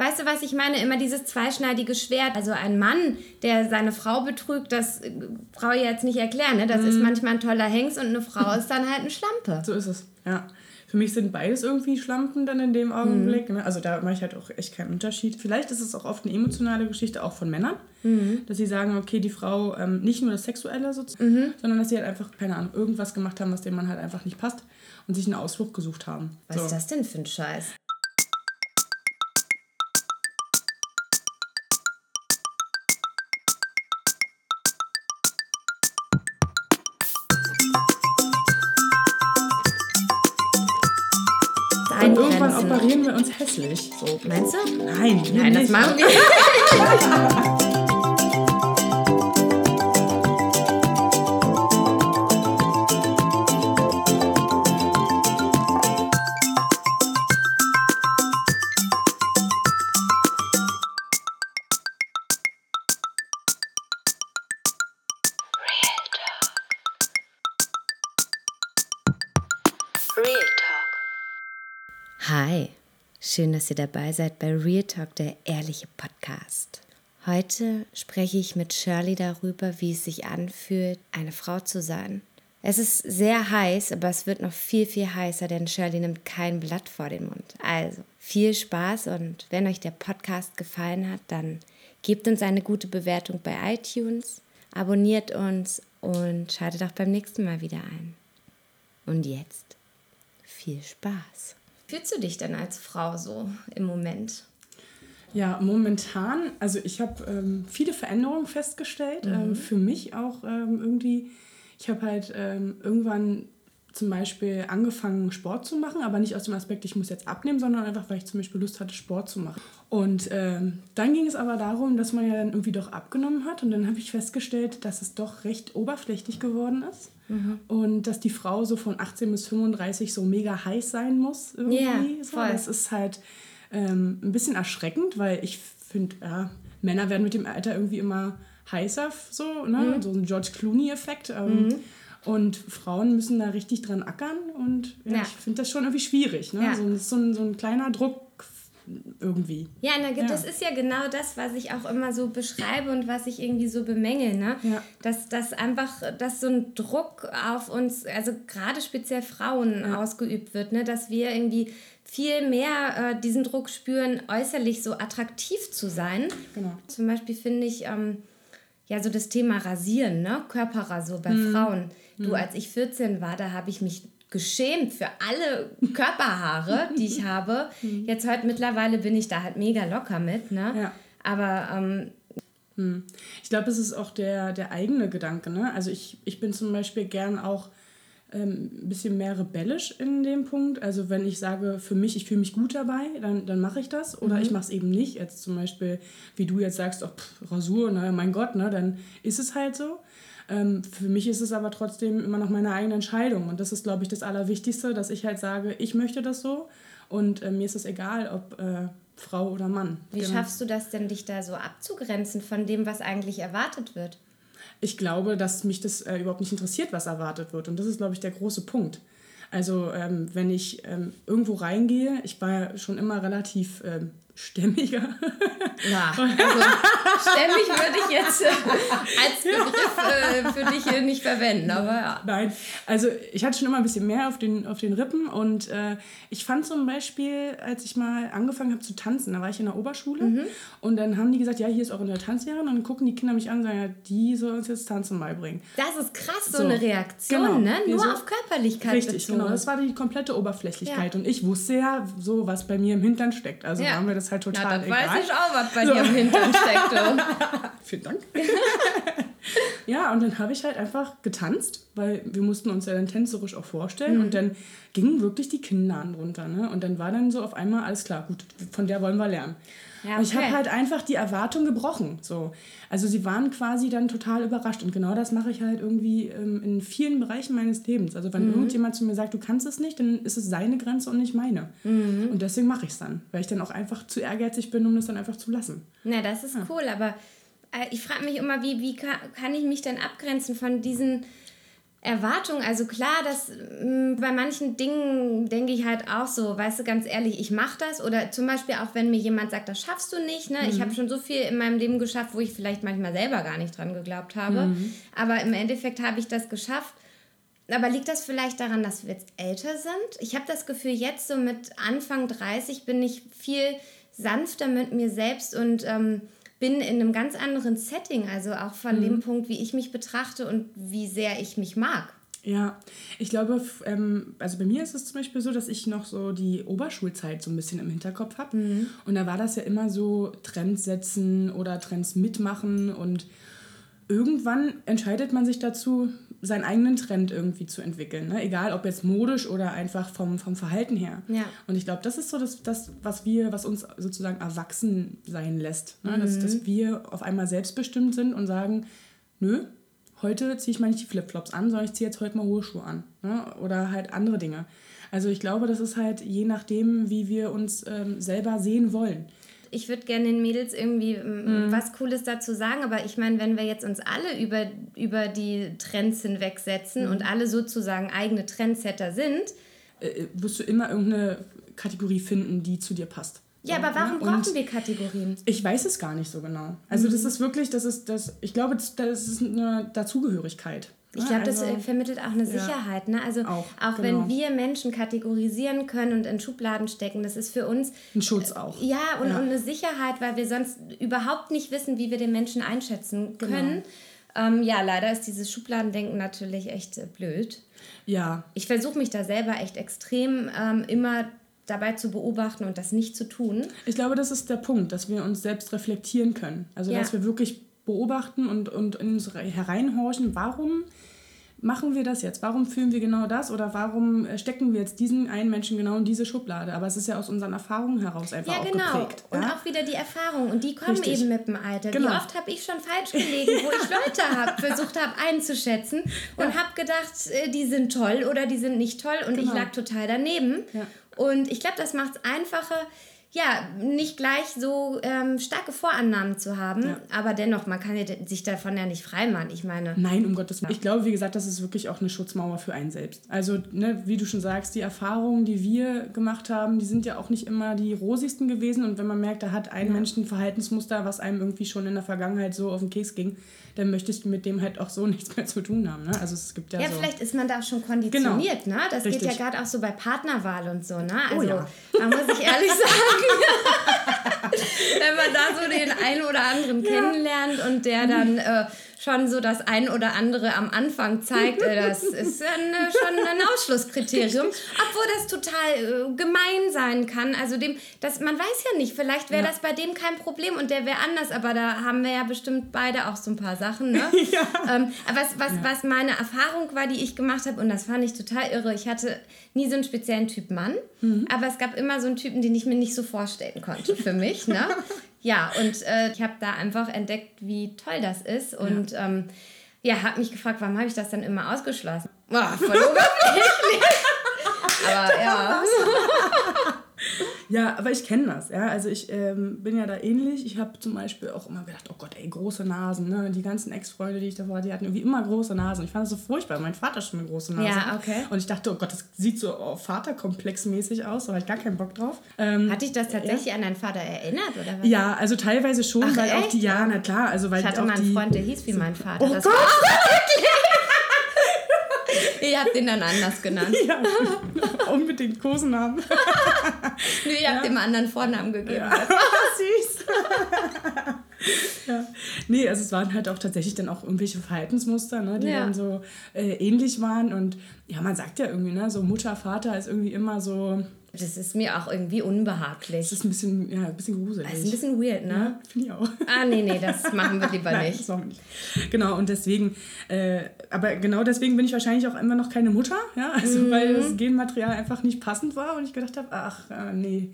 Weißt du, was ich meine? Immer dieses zweischneidige Schwert. Also ein Mann, der seine Frau betrügt, das äh, brauche ich jetzt nicht erklären. Ne? Das mhm. ist manchmal ein toller Hengst und eine Frau ist dann halt eine Schlampe. So ist es, ja. Für mich sind beides irgendwie Schlampen dann in dem Augenblick. Mhm. Ne? Also da mache ich halt auch echt keinen Unterschied. Vielleicht ist es auch oft eine emotionale Geschichte, auch von Männern, mhm. dass sie sagen, okay, die Frau ähm, nicht nur das Sexuelle sozusagen, mhm. sondern dass sie halt einfach, keine Ahnung, irgendwas gemacht haben, was dem Mann halt einfach nicht passt und sich einen Ausflug gesucht haben. Was so. ist das denn für ein Scheiß? Operieren wir uns hässlich. So. Meinst du? Nein, Nein, das machen wir. Schön, dass ihr dabei seid bei Real Talk, der ehrliche Podcast. Heute spreche ich mit Shirley darüber, wie es sich anfühlt, eine Frau zu sein. Es ist sehr heiß, aber es wird noch viel, viel heißer, denn Shirley nimmt kein Blatt vor den Mund. Also viel Spaß und wenn euch der Podcast gefallen hat, dann gebt uns eine gute Bewertung bei iTunes, abonniert uns und schaltet auch beim nächsten Mal wieder ein. Und jetzt viel Spaß fühlst du dich denn als Frau so im Moment? Ja, momentan, also ich habe ähm, viele Veränderungen festgestellt. Mhm. Ähm, für mich auch ähm, irgendwie, ich habe halt ähm, irgendwann zum Beispiel angefangen, Sport zu machen, aber nicht aus dem Aspekt, ich muss jetzt abnehmen, sondern einfach, weil ich zum Beispiel Lust hatte, Sport zu machen. Und ähm, dann ging es aber darum, dass man ja dann irgendwie doch abgenommen hat. Und dann habe ich festgestellt, dass es doch recht oberflächlich geworden ist. Mhm. Und dass die Frau so von 18 bis 35 so mega heiß sein muss. Irgendwie. Yeah, so. Das ist halt ähm, ein bisschen erschreckend, weil ich finde, ja, Männer werden mit dem Alter irgendwie immer heißer, so, ne? Mhm. so ein George Clooney-Effekt. Ähm, mhm. Und Frauen müssen da richtig dran ackern und ja, ja. ich finde das schon irgendwie schwierig. Ne? Ja. So, so, ein, so ein kleiner Druck irgendwie. Ja, na, das ist ja genau das, was ich auch immer so beschreibe und was ich irgendwie so bemängel. Ne? Dass, dass einfach, dass so ein Druck auf uns, also gerade speziell Frauen ausgeübt wird, ne? dass wir irgendwie viel mehr äh, diesen Druck spüren, äußerlich so attraktiv zu sein. Genau. Zum Beispiel finde ich, ähm, ja, so das Thema Rasieren, ne? Körperrasur bei mhm. Frauen. Du, mhm. als ich 14 war, da habe ich mich geschämt für alle Körperhaare, die ich habe. Mhm. Jetzt heute mittlerweile bin ich da halt mega locker mit, ne? Ja. Aber ähm, hm. ich glaube, es ist auch der, der eigene Gedanke, ne? Also ich, ich bin zum Beispiel gern auch ähm, ein bisschen mehr rebellisch in dem Punkt. Also wenn ich sage, für mich, ich fühle mich gut dabei, dann, dann mache ich das. Oder mhm. ich mache es eben nicht. Jetzt zum Beispiel, wie du jetzt sagst, oh, pff, Rasur, ne, mein Gott, ne, dann ist es halt so. Ähm, für mich ist es aber trotzdem immer noch meine eigene Entscheidung. Und das ist, glaube ich, das Allerwichtigste, dass ich halt sage, ich möchte das so. Und äh, mir ist es egal, ob äh, Frau oder Mann. Wie genau. schaffst du das denn, dich da so abzugrenzen von dem, was eigentlich erwartet wird? ich glaube, dass mich das äh, überhaupt nicht interessiert, was erwartet wird. Und das ist, glaube ich, der große Punkt. Also ähm, wenn ich ähm, irgendwo reingehe, ich war ja schon immer relativ ähm, stämmiger. Ja, also stämmig würde ich jetzt äh, als Begriff äh, für dich äh, nicht verwenden, aber ja. Nein, also ich hatte schon immer ein bisschen mehr auf den, auf den Rippen und äh, ich fand zum Beispiel, als ich mal angefangen habe zu tanzen, da war ich in der Oberschule mhm. und dann haben die gesagt, ja, hier ist auch eine Tanzlehrerin und dann gucken die Kinder mich an und sagen, ja, die soll uns jetzt Tanzen beibringen. Das ist krass, so, so eine Reaktion, genau. ne? Nur so, auf Körperlichkeit Richtig, bezogen. genau, das war die komplette Oberflächlichkeit ja. und ich wusste ja so, was bei mir im Hintern steckt, also ja. haben wir das halt total Na, dann egal. weiß ich auch, was bei so. dir im Hintern steckt. Vielen Dank. ja, und dann habe ich halt einfach getanzt, weil wir mussten uns ja dann tänzerisch auch vorstellen. Mhm. Und dann gingen wirklich die Kinnladen runter. Ne? Und dann war dann so auf einmal alles klar, gut, von der wollen wir lernen. Ja, okay. ich habe halt einfach die Erwartung gebrochen. So. Also sie waren quasi dann total überrascht. Und genau das mache ich halt irgendwie ähm, in vielen Bereichen meines Lebens. Also wenn mhm. irgendjemand zu mir sagt, du kannst es nicht, dann ist es seine Grenze und nicht meine. Mhm. Und deswegen mache ich es dann, weil ich dann auch einfach zu ehrgeizig bin, um das dann einfach zu lassen. Na, das ist ja. cool, aber äh, ich frage mich immer, wie, wie kann, kann ich mich dann abgrenzen von diesen Erwartung, also klar, dass mh, mm, bei manchen Dingen denke ich halt auch so, weißt du, ganz ehrlich, ich mache das oder zum Beispiel auch, wenn mir jemand sagt, das schaffst du nicht, ne? Mhm. Ich habe schon so viel in meinem Leben geschafft, wo ich vielleicht manchmal selber gar nicht dran geglaubt habe, mhm. aber im Endeffekt habe ich das geschafft. Aber liegt das vielleicht daran, dass wir jetzt älter sind? Ich habe das Gefühl, jetzt so mit Anfang 30 bin ich viel sanfter mit mir selbst und ähm, bin in einem ganz anderen Setting, also auch von mhm. dem Punkt, wie ich mich betrachte und wie sehr ich mich mag. Ja, ich glaube, ähm, also bei mir ist es zum Beispiel so, dass ich noch so die Oberschulzeit so ein bisschen im Hinterkopf habe. Mhm. Und da war das ja immer so Trends setzen oder Trends mitmachen und irgendwann entscheidet man sich dazu, seinen eigenen Trend irgendwie zu entwickeln. Ne? Egal ob jetzt modisch oder einfach vom, vom Verhalten her. Ja. Und ich glaube, das ist so das, das, was wir, was uns sozusagen erwachsen sein lässt. Ne? Mhm. Dass, dass wir auf einmal selbstbestimmt sind und sagen, nö, heute ziehe ich mal nicht die Flipflops an, sondern ich ziehe jetzt heute mal hohe Schuhe an. Ne? Oder halt andere Dinge. Also ich glaube, das ist halt je nachdem, wie wir uns ähm, selber sehen wollen ich würde gerne den Mädels irgendwie mm. was Cooles dazu sagen, aber ich meine, wenn wir jetzt uns alle über, über die Trends hinwegsetzen mhm. und alle sozusagen eigene Trendsetter sind, äh, äh, wirst du immer irgendeine Kategorie finden, die zu dir passt. Ja, aber warum ne? brauchen wir Kategorien? Ich weiß es gar nicht so genau. Also mhm. das ist wirklich, das ist das, ich glaube, das ist eine Dazugehörigkeit. Ich glaube, also, das vermittelt auch eine Sicherheit. Ja, ne? Also auch, auch genau. wenn wir Menschen kategorisieren können und in Schubladen stecken, das ist für uns ein Schutz auch. Ja, und, ja. und eine Sicherheit, weil wir sonst überhaupt nicht wissen, wie wir den Menschen einschätzen genau. können. Genau. Ähm, ja, leider ist dieses Schubladendenken natürlich echt äh, blöd. Ja. Ich versuche mich da selber echt extrem ähm, immer dabei zu beobachten und das nicht zu tun. Ich glaube, das ist der Punkt, dass wir uns selbst reflektieren können. Also, ja. dass wir wirklich beobachten und, und in uns hereinhorchen, warum machen wir das jetzt? Warum fühlen wir genau das? Oder warum äh, stecken wir jetzt diesen einen Menschen genau in diese Schublade? Aber es ist ja aus unseren Erfahrungen heraus einfach ja, genau. auch geprägt. Und ja? auch wieder die Erfahrungen. Und die kommen Richtig. eben mit dem Alter. Genau. Wie oft habe ich schon falsch gelegen, wo ich Leute hab, versucht habe einzuschätzen und ja. habe gedacht, äh, die sind toll oder die sind nicht toll. Und genau. ich lag total daneben. Ja. Und ich glaube, das macht es einfacher, ja, nicht gleich so ähm, starke Vorannahmen zu haben, ja. aber dennoch, man kann sich davon ja nicht freimachen. Ich meine. Nein, um Gottes Willen. Ich glaube, wie gesagt, das ist wirklich auch eine Schutzmauer für einen selbst. Also, ne, wie du schon sagst, die Erfahrungen, die wir gemacht haben, die sind ja auch nicht immer die rosigsten gewesen. Und wenn man merkt, da hat ein ja. Mensch ein Verhaltensmuster, was einem irgendwie schon in der Vergangenheit so auf den Keks ging, dann möchtest du mit dem halt auch so nichts mehr zu tun haben. Ne? Also es gibt ja, ja so vielleicht ist man da auch schon konditioniert. Genau. Ne? Das Richtig. geht ja gerade auch so bei Partnerwahl und so. Ne? Oh also oh ja. da muss ich ehrlich sagen, wenn man da so den einen oder anderen ja. kennenlernt und der dann äh, schon so das ein oder andere am Anfang zeigt, äh, das ist ein, schon ein Ausschlusskriterium, obwohl das total äh, gemein sein kann. Also dem, das, man weiß ja nicht, vielleicht wäre ja. das bei dem kein Problem und der wäre anders, aber da haben wir ja bestimmt beide auch so ein paar Sachen. Ne? ja. ähm, was, was, ja. was meine Erfahrung war, die ich gemacht habe, und das fand ich total irre, ich hatte nie so einen speziellen Typ Mann, mhm. aber es gab immer so einen Typen, den ich mir nicht so vorstellen konnte für mich. Ne? Ja, und äh, ich habe da einfach entdeckt, wie toll das ist. Und ja, ähm, ja habe mich gefragt, warum habe ich das dann immer ausgeschlossen? Oh, voll. Aber ja. Ja, aber ich kenne das. Ja? Also ich ähm, bin ja da ähnlich. Ich habe zum Beispiel auch immer gedacht, oh Gott, ey, große Nasen. Ne? Die ganzen Ex-Freunde, die ich davor hatte, die hatten irgendwie immer große Nasen. Ich fand das so furchtbar. Mein Vater schon eine große Nase. Ja, okay. Und ich dachte, oh Gott, das sieht so oh, Vaterkomplexmäßig aus. Da habe ich gar keinen Bock drauf. Ähm, Hat dich das tatsächlich ja. an deinen Vater erinnert? Oder was? Ja, also teilweise schon, Ach, weil echt? auch die, ja, na klar. Also, weil ich hatte mal einen die, Freund, der hieß wie mein Vater. Oh das Gott! War Ihr habt den dann anders genannt. Ja, unbedingt Kosenamen. nee, ihr habt ja. dem anderen Vornamen gegeben. Ja. Süß. ja. Nee, also es waren halt auch tatsächlich dann auch irgendwelche Verhaltensmuster, ne, die ja. dann so äh, ähnlich waren. Und ja, man sagt ja irgendwie, ne, so Mutter, Vater ist irgendwie immer so das ist mir auch irgendwie unbehaglich. Das ist ein bisschen, ja, ein bisschen gruselig. Das ist ein bisschen weird, ne? Ja, finde ich auch. Ah, nee, nee, das machen wir lieber Nein, nicht. Das machen wir nicht. Genau, und deswegen, äh, aber genau deswegen bin ich wahrscheinlich auch immer noch keine Mutter, ja, also mhm. weil das Genmaterial einfach nicht passend war und ich gedacht habe, ach, äh, nee,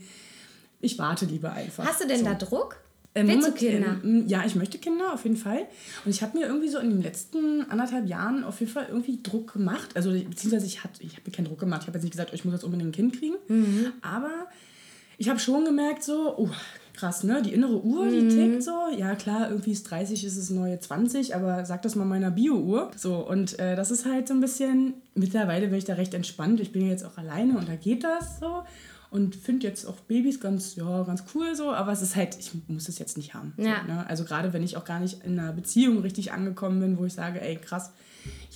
ich warte lieber einfach. Hast du denn so. da Druck? Ähm, Willst du Kinder? Ähm, ja, ich möchte Kinder auf jeden Fall. Und ich habe mir irgendwie so in den letzten anderthalb Jahren auf jeden Fall irgendwie Druck gemacht. Also beziehungsweise ich, ich habe mir keinen Druck gemacht. Ich habe jetzt nicht gesagt, oh, ich muss jetzt unbedingt ein Kind kriegen. Mhm. Aber ich habe schon gemerkt so, oh, krass, ne? Die innere Uhr, die tickt so. Ja, klar, irgendwie ist 30, ist es neue 20, aber sag das mal meiner Bio-Uhr. So, und äh, das ist halt so ein bisschen, mittlerweile bin ich da recht entspannt. Ich bin ja jetzt auch alleine und da geht das so. Und finde jetzt auch Babys ganz, ja, ganz cool so, aber es ist halt, ich muss es jetzt nicht haben. Ja. So, ne? Also gerade wenn ich auch gar nicht in einer Beziehung richtig angekommen bin, wo ich sage, ey, krass,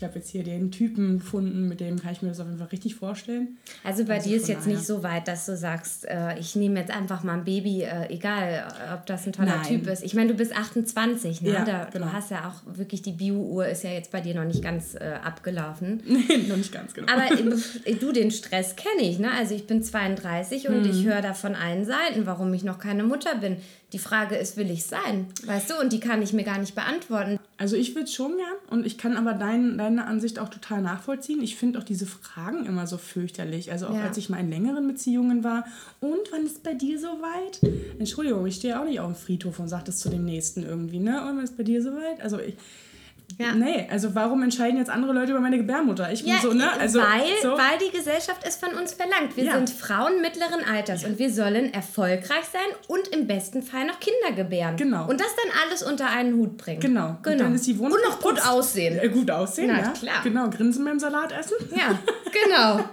ich habe jetzt hier den Typen gefunden, mit dem kann ich mir das auf jeden Fall richtig vorstellen. Also bei Also dir ist jetzt daher. nicht so weit, dass du sagst, äh, ich nehme jetzt einfach mal ein Baby, äh, egal äh, ob das ein toller Nein. Typ ist. Ich meine, du bist 28, ne? Ja, da, genau. Du hast ja auch wirklich, die Bio-Uhr ist ja jetzt bei dir noch nicht ganz äh, abgelaufen. Nee, noch nicht ganz genau. Aber äh, du, den Stress kenne ich, ne? Also ich bin 32 und Mhm. ich höre da von allen Seiten, warum ich noch keine Mutter bin. Die Frage ist, will ich sein? Weißt du? Und die kann ich mir gar nicht beantworten. Also ich würde schon gern und ich kann aber dein, deine Ansicht auch total nachvollziehen. Ich finde auch diese Fragen immer so fürchterlich. Also auch Ja. als ich mal in längeren Beziehungen war. Und wann ist bei dir soweit? Entschuldigung, ich stehe auch nicht auf dem Friedhof und sage das zu dem Nächsten irgendwie, ne? Und wann ist bei dir soweit? Also ich... Ja. Nee, also warum entscheiden jetzt andere Leute über meine Gebärmutter? Ich bin Ja, so, ne? Also, weil, so. weil die Gesellschaft es von uns verlangt. Wir Ja. sind Frauen mittleren Alters und wir sollen erfolgreich sein und im besten Fall noch Kinder gebären. Genau. Und das dann alles unter einen Hut bringen. Genau. genau. Und dann ist die Wohnung Und noch gut aussehen. Äh, gut aussehen, Na, ja. klar. Genau, grinsen beim Salat essen. Ja, genau.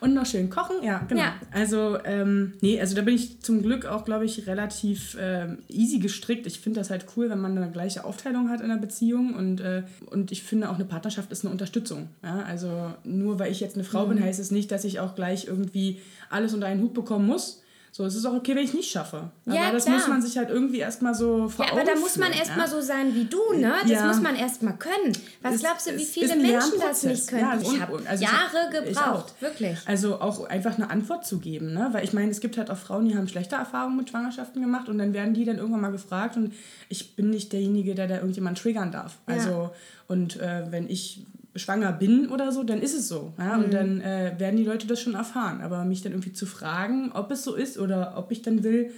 Und noch schön kochen, ja, genau. Also, ähm, nee, also da bin ich zum Glück auch, glaube ich, relativ ähm, easy gestrickt. Ich finde das halt cool, wenn man eine gleiche Aufteilung hat in einer Beziehung und, äh, und ich finde auch eine Partnerschaft ist eine Unterstützung. Ja? Also nur weil ich jetzt eine Frau Mhm. bin, heißt es nicht, dass ich auch gleich irgendwie alles unter einen Hut bekommen muss. So, es ist auch okay, wenn ich nicht schaffe. Ja, Aber das klar. muss man sich halt irgendwie erstmal so vor Ja, aber da muss man erstmal ja? so sein wie du, ne? Das Ja. muss man erstmal können. Was Es- glaubst du, wie viele Menschen das nicht können? Ja, ich habe also Jahre ich gebraucht, auch. wirklich. Also auch einfach eine Antwort zu geben, ne? Weil ich meine, es gibt halt auch Frauen, die haben schlechte Erfahrungen mit Schwangerschaften gemacht und dann werden die dann irgendwann mal gefragt und ich bin nicht derjenige, der da irgendjemand triggern darf. Ja. Also und äh, wenn ich schwanger bin oder so, dann ist es so. Ja? Mhm. Und dann äh, werden die Leute das schon erfahren. Aber mich dann irgendwie zu fragen, ob es so ist oder ob ich dann will.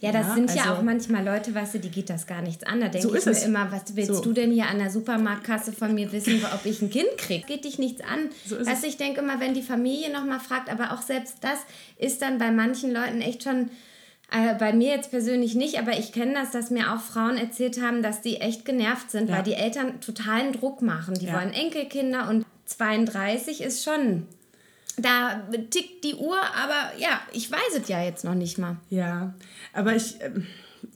Ja, das Ja, sind ja also- auch manchmal Leute, weißt du, die geht das gar nichts an. Da denke So ich mir es. immer, was willst So. du denn hier an der Supermarktkasse von mir wissen, ob ich ein Kind kriege? Geht dich nichts an. So weißt du, ich denke immer, wenn die Familie nochmal fragt, aber auch selbst das ist dann bei manchen Leuten echt schon, äh, bei mir jetzt persönlich nicht, aber ich kenne das, dass mir auch Frauen erzählt haben, dass die echt genervt sind, Ja. weil die Eltern totalen Druck machen. Die Ja. wollen Enkelkinder und 32 ist schon... Da tickt die Uhr, aber ja, ich weiß es ja jetzt noch nicht mal. Ja, aber ich, ähm,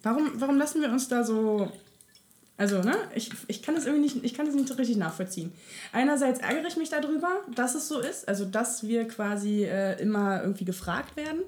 warum, warum lassen wir uns da so, also, ne, ich, ich kann das irgendwie nicht, ich kann das nicht so richtig nachvollziehen. Einerseits ärgere ich mich darüber, dass es so ist, also, dass wir quasi äh, immer irgendwie gefragt werden.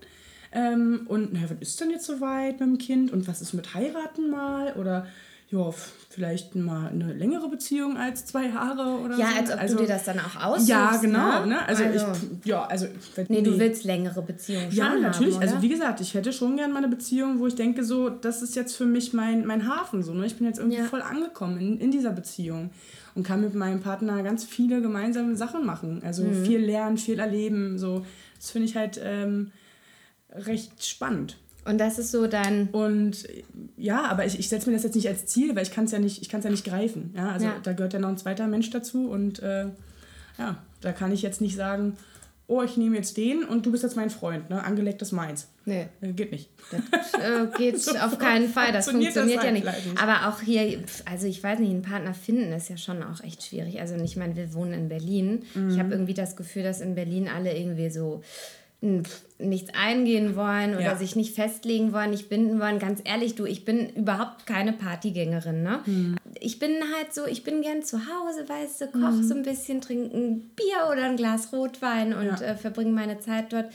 Ähm, und, naja, was ist denn jetzt soweit mit dem Kind und was ist mit heiraten mal oder, ja, vielleicht mal eine längere Beziehung als zwei Jahre oder Ja, so. als ob also, du dir das dann auch aussuchst. Ja, genau, ne? ne? Also, ich, ja, also, Nee, du willst längere Beziehungen schon ja, natürlich. haben, also oder? wie gesagt, ich hätte schon gerne mal eine Beziehung, wo ich denke, so, das ist jetzt für mich mein, mein Hafen. So, ne? Ich bin jetzt irgendwie Ja. voll angekommen in, in dieser Beziehung und kann mit meinem Partner ganz viele gemeinsame Sachen machen. Also Mhm. viel lernen, viel erleben. So, das finde ich halt ähm, recht spannend. Und das ist so dein... Und ja, aber ich, ich setze mir das jetzt nicht als Ziel, weil ich kann es ja nicht, ich kann es ja nicht greifen. Ja, also Ja. da gehört ja noch ein zweiter Mensch dazu und äh, ja, da kann ich jetzt nicht sagen, oh, ich nehme jetzt den und du bist jetzt mein Freund, ne? Angelegt ist meins. Nee, Äh, geht nicht. das äh, geht So auf keinen Fall. Das funktioniert das funktioniert ja halt nicht. Aber auch hier, also ich weiß nicht, einen Partner finden ist ja schon auch echt schwierig. Also ich meine, wir wohnen in Berlin. Mhm. Ich habe irgendwie das Gefühl, dass in Berlin alle irgendwie so pf, nichts eingehen wollen oder Ja. sich nicht festlegen wollen, nicht binden wollen. Ganz ehrlich, du, ich bin überhaupt keine Partygängerin. Ne? Mhm. Ich bin halt so, ich bin gern zu Hause, weißt du, koch Mhm. so ein bisschen, trinke ein Bier oder ein Glas Rotwein und Ja. äh, verbringe meine Zeit dort.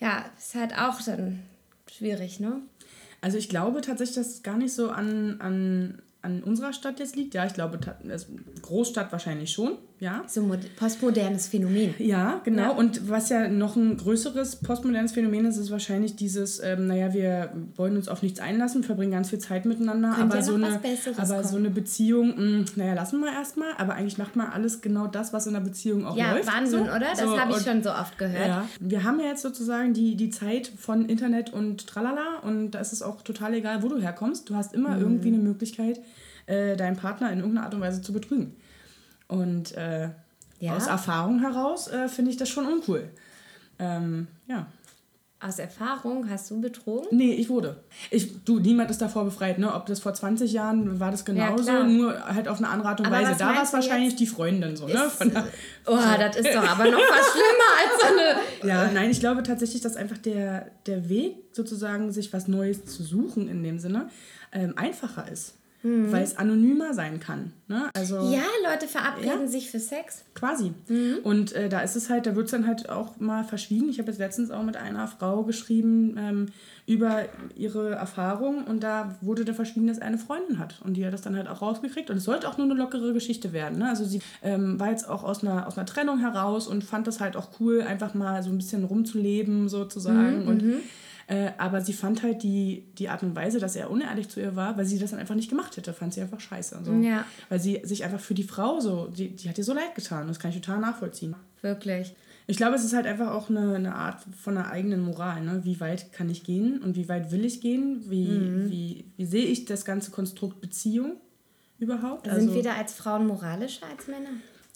Ja, ist halt auch dann schwierig, ne? Also ich glaube tatsächlich, dass es gar nicht so an, an, an unserer Stadt jetzt liegt. Ja, ich glaube, also Großstadt wahrscheinlich schon, ja. So mod postmodernes Phänomen. Ja, genau. Ja. Und was ja noch ein größeres postmodernes Phänomen ist, ist wahrscheinlich dieses, ähm, naja, wir wollen uns auf nichts einlassen, verbringen ganz viel Zeit miteinander, Könnte aber, ja so, eine, aber so eine Beziehung, mh, naja, lassen wir erstmal, aber eigentlich macht man alles genau das, was in der Beziehung auch Ja, läuft. Wahnsinn, so. oder? Das So, habe ich schon so oft gehört. Ja. Wir haben ja jetzt sozusagen die, die Zeit von Internet und tralala und da ist es auch total egal, wo du herkommst. Du hast Mhm. immer irgendwie eine Möglichkeit, äh, deinen Partner in irgendeiner Art und Weise zu betrügen. Und äh, Ja. aus Erfahrung heraus äh, finde ich das schon uncool. Ähm, ja. aus Erfahrung, hast du betrogen? Nee, ich wurde. Ich, du, niemand ist davor befreit, ne? Ob das vor 20 Jahren war das genauso, ja, nur halt auf eine andere Art und aber Weise. Da war es wahrscheinlich die Freundin so, ne? Von der, oh, das ist doch aber noch was schlimmer als so eine. Ja, nein, ich glaube tatsächlich, dass einfach der, der Weg, sozusagen, sich was Neues zu suchen in dem Sinne, ähm, einfacher ist. Mhm. Weil es anonymer sein kann. Ne? Also, ja, Leute verabreden ja, sich für Sex. Quasi. Mhm. Und äh, da ist es halt, da wird es dann halt auch mal verschwiegen. Ich habe jetzt letztens auch mit einer Frau geschrieben ähm, über ihre Erfahrung und da wurde da verschwiegen, dass er eine Freundin hat. Und die hat das dann halt auch rausgekriegt. Und es sollte auch nur eine lockere Geschichte werden. Ne? Also sie ähm, war jetzt auch aus einer, aus einer Trennung heraus und fand das halt auch cool, einfach mal so ein bisschen rumzuleben sozusagen. Mhm, und mhm. Äh, aber sie fand halt die, die Art und Weise, dass er unehrlich zu ihr war, weil sie das dann einfach nicht gemacht hätte, fand sie einfach scheiße. So. Ja. Weil sie sich einfach für die Frau so, die, die hat ihr so leid getan. Das kann ich total nachvollziehen. Wirklich. Ich glaube, es ist halt einfach auch eine, eine Art von einer eigenen Moral. Ne? Wie weit kann ich gehen und wie weit will ich gehen? Wie, mhm. wie, wie sehe ich das ganze Konstrukt Beziehung überhaupt? Sind also, wir da als Frauen moralischer als Männer?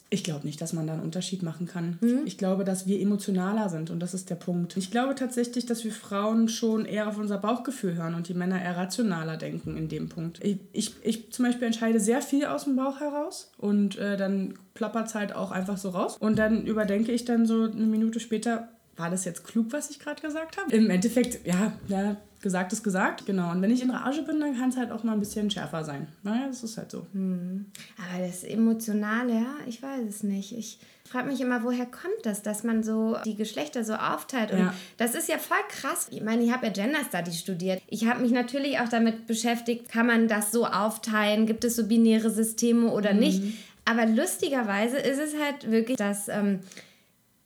Ich glaube nicht, dass man da einen Unterschied machen kann. Mhm. Ich glaube, dass wir emotionaler sind und das ist der Punkt. Ich glaube tatsächlich, dass wir Frauen schon eher auf unser Bauchgefühl hören und die Männer eher rationaler denken in dem Punkt. Ich, ich, ich zum Beispiel entscheide sehr viel aus dem Bauch heraus und äh, dann plappert es halt auch einfach so raus. Und dann überdenke ich dann so eine Minute später, war das jetzt klug, was ich gerade gesagt habe? Im Endeffekt, ja, ja, gesagt ist gesagt, genau. Und wenn ich in Rage bin, dann kann es halt auch mal ein bisschen schärfer sein. Naja, das ist halt so. Hm. Aber das Emotionale, ja, ich weiß es nicht. Ich frage mich immer, woher kommt das, dass man so die Geschlechter so aufteilt? Und ja. das ist ja voll krass. Ich meine, ich habe ja Gender Study studiert. Ich habe mich natürlich auch damit beschäftigt, kann man das so aufteilen? Gibt es so binäre Systeme oder mhm. nicht? Aber lustigerweise ist es halt wirklich, dass ähm,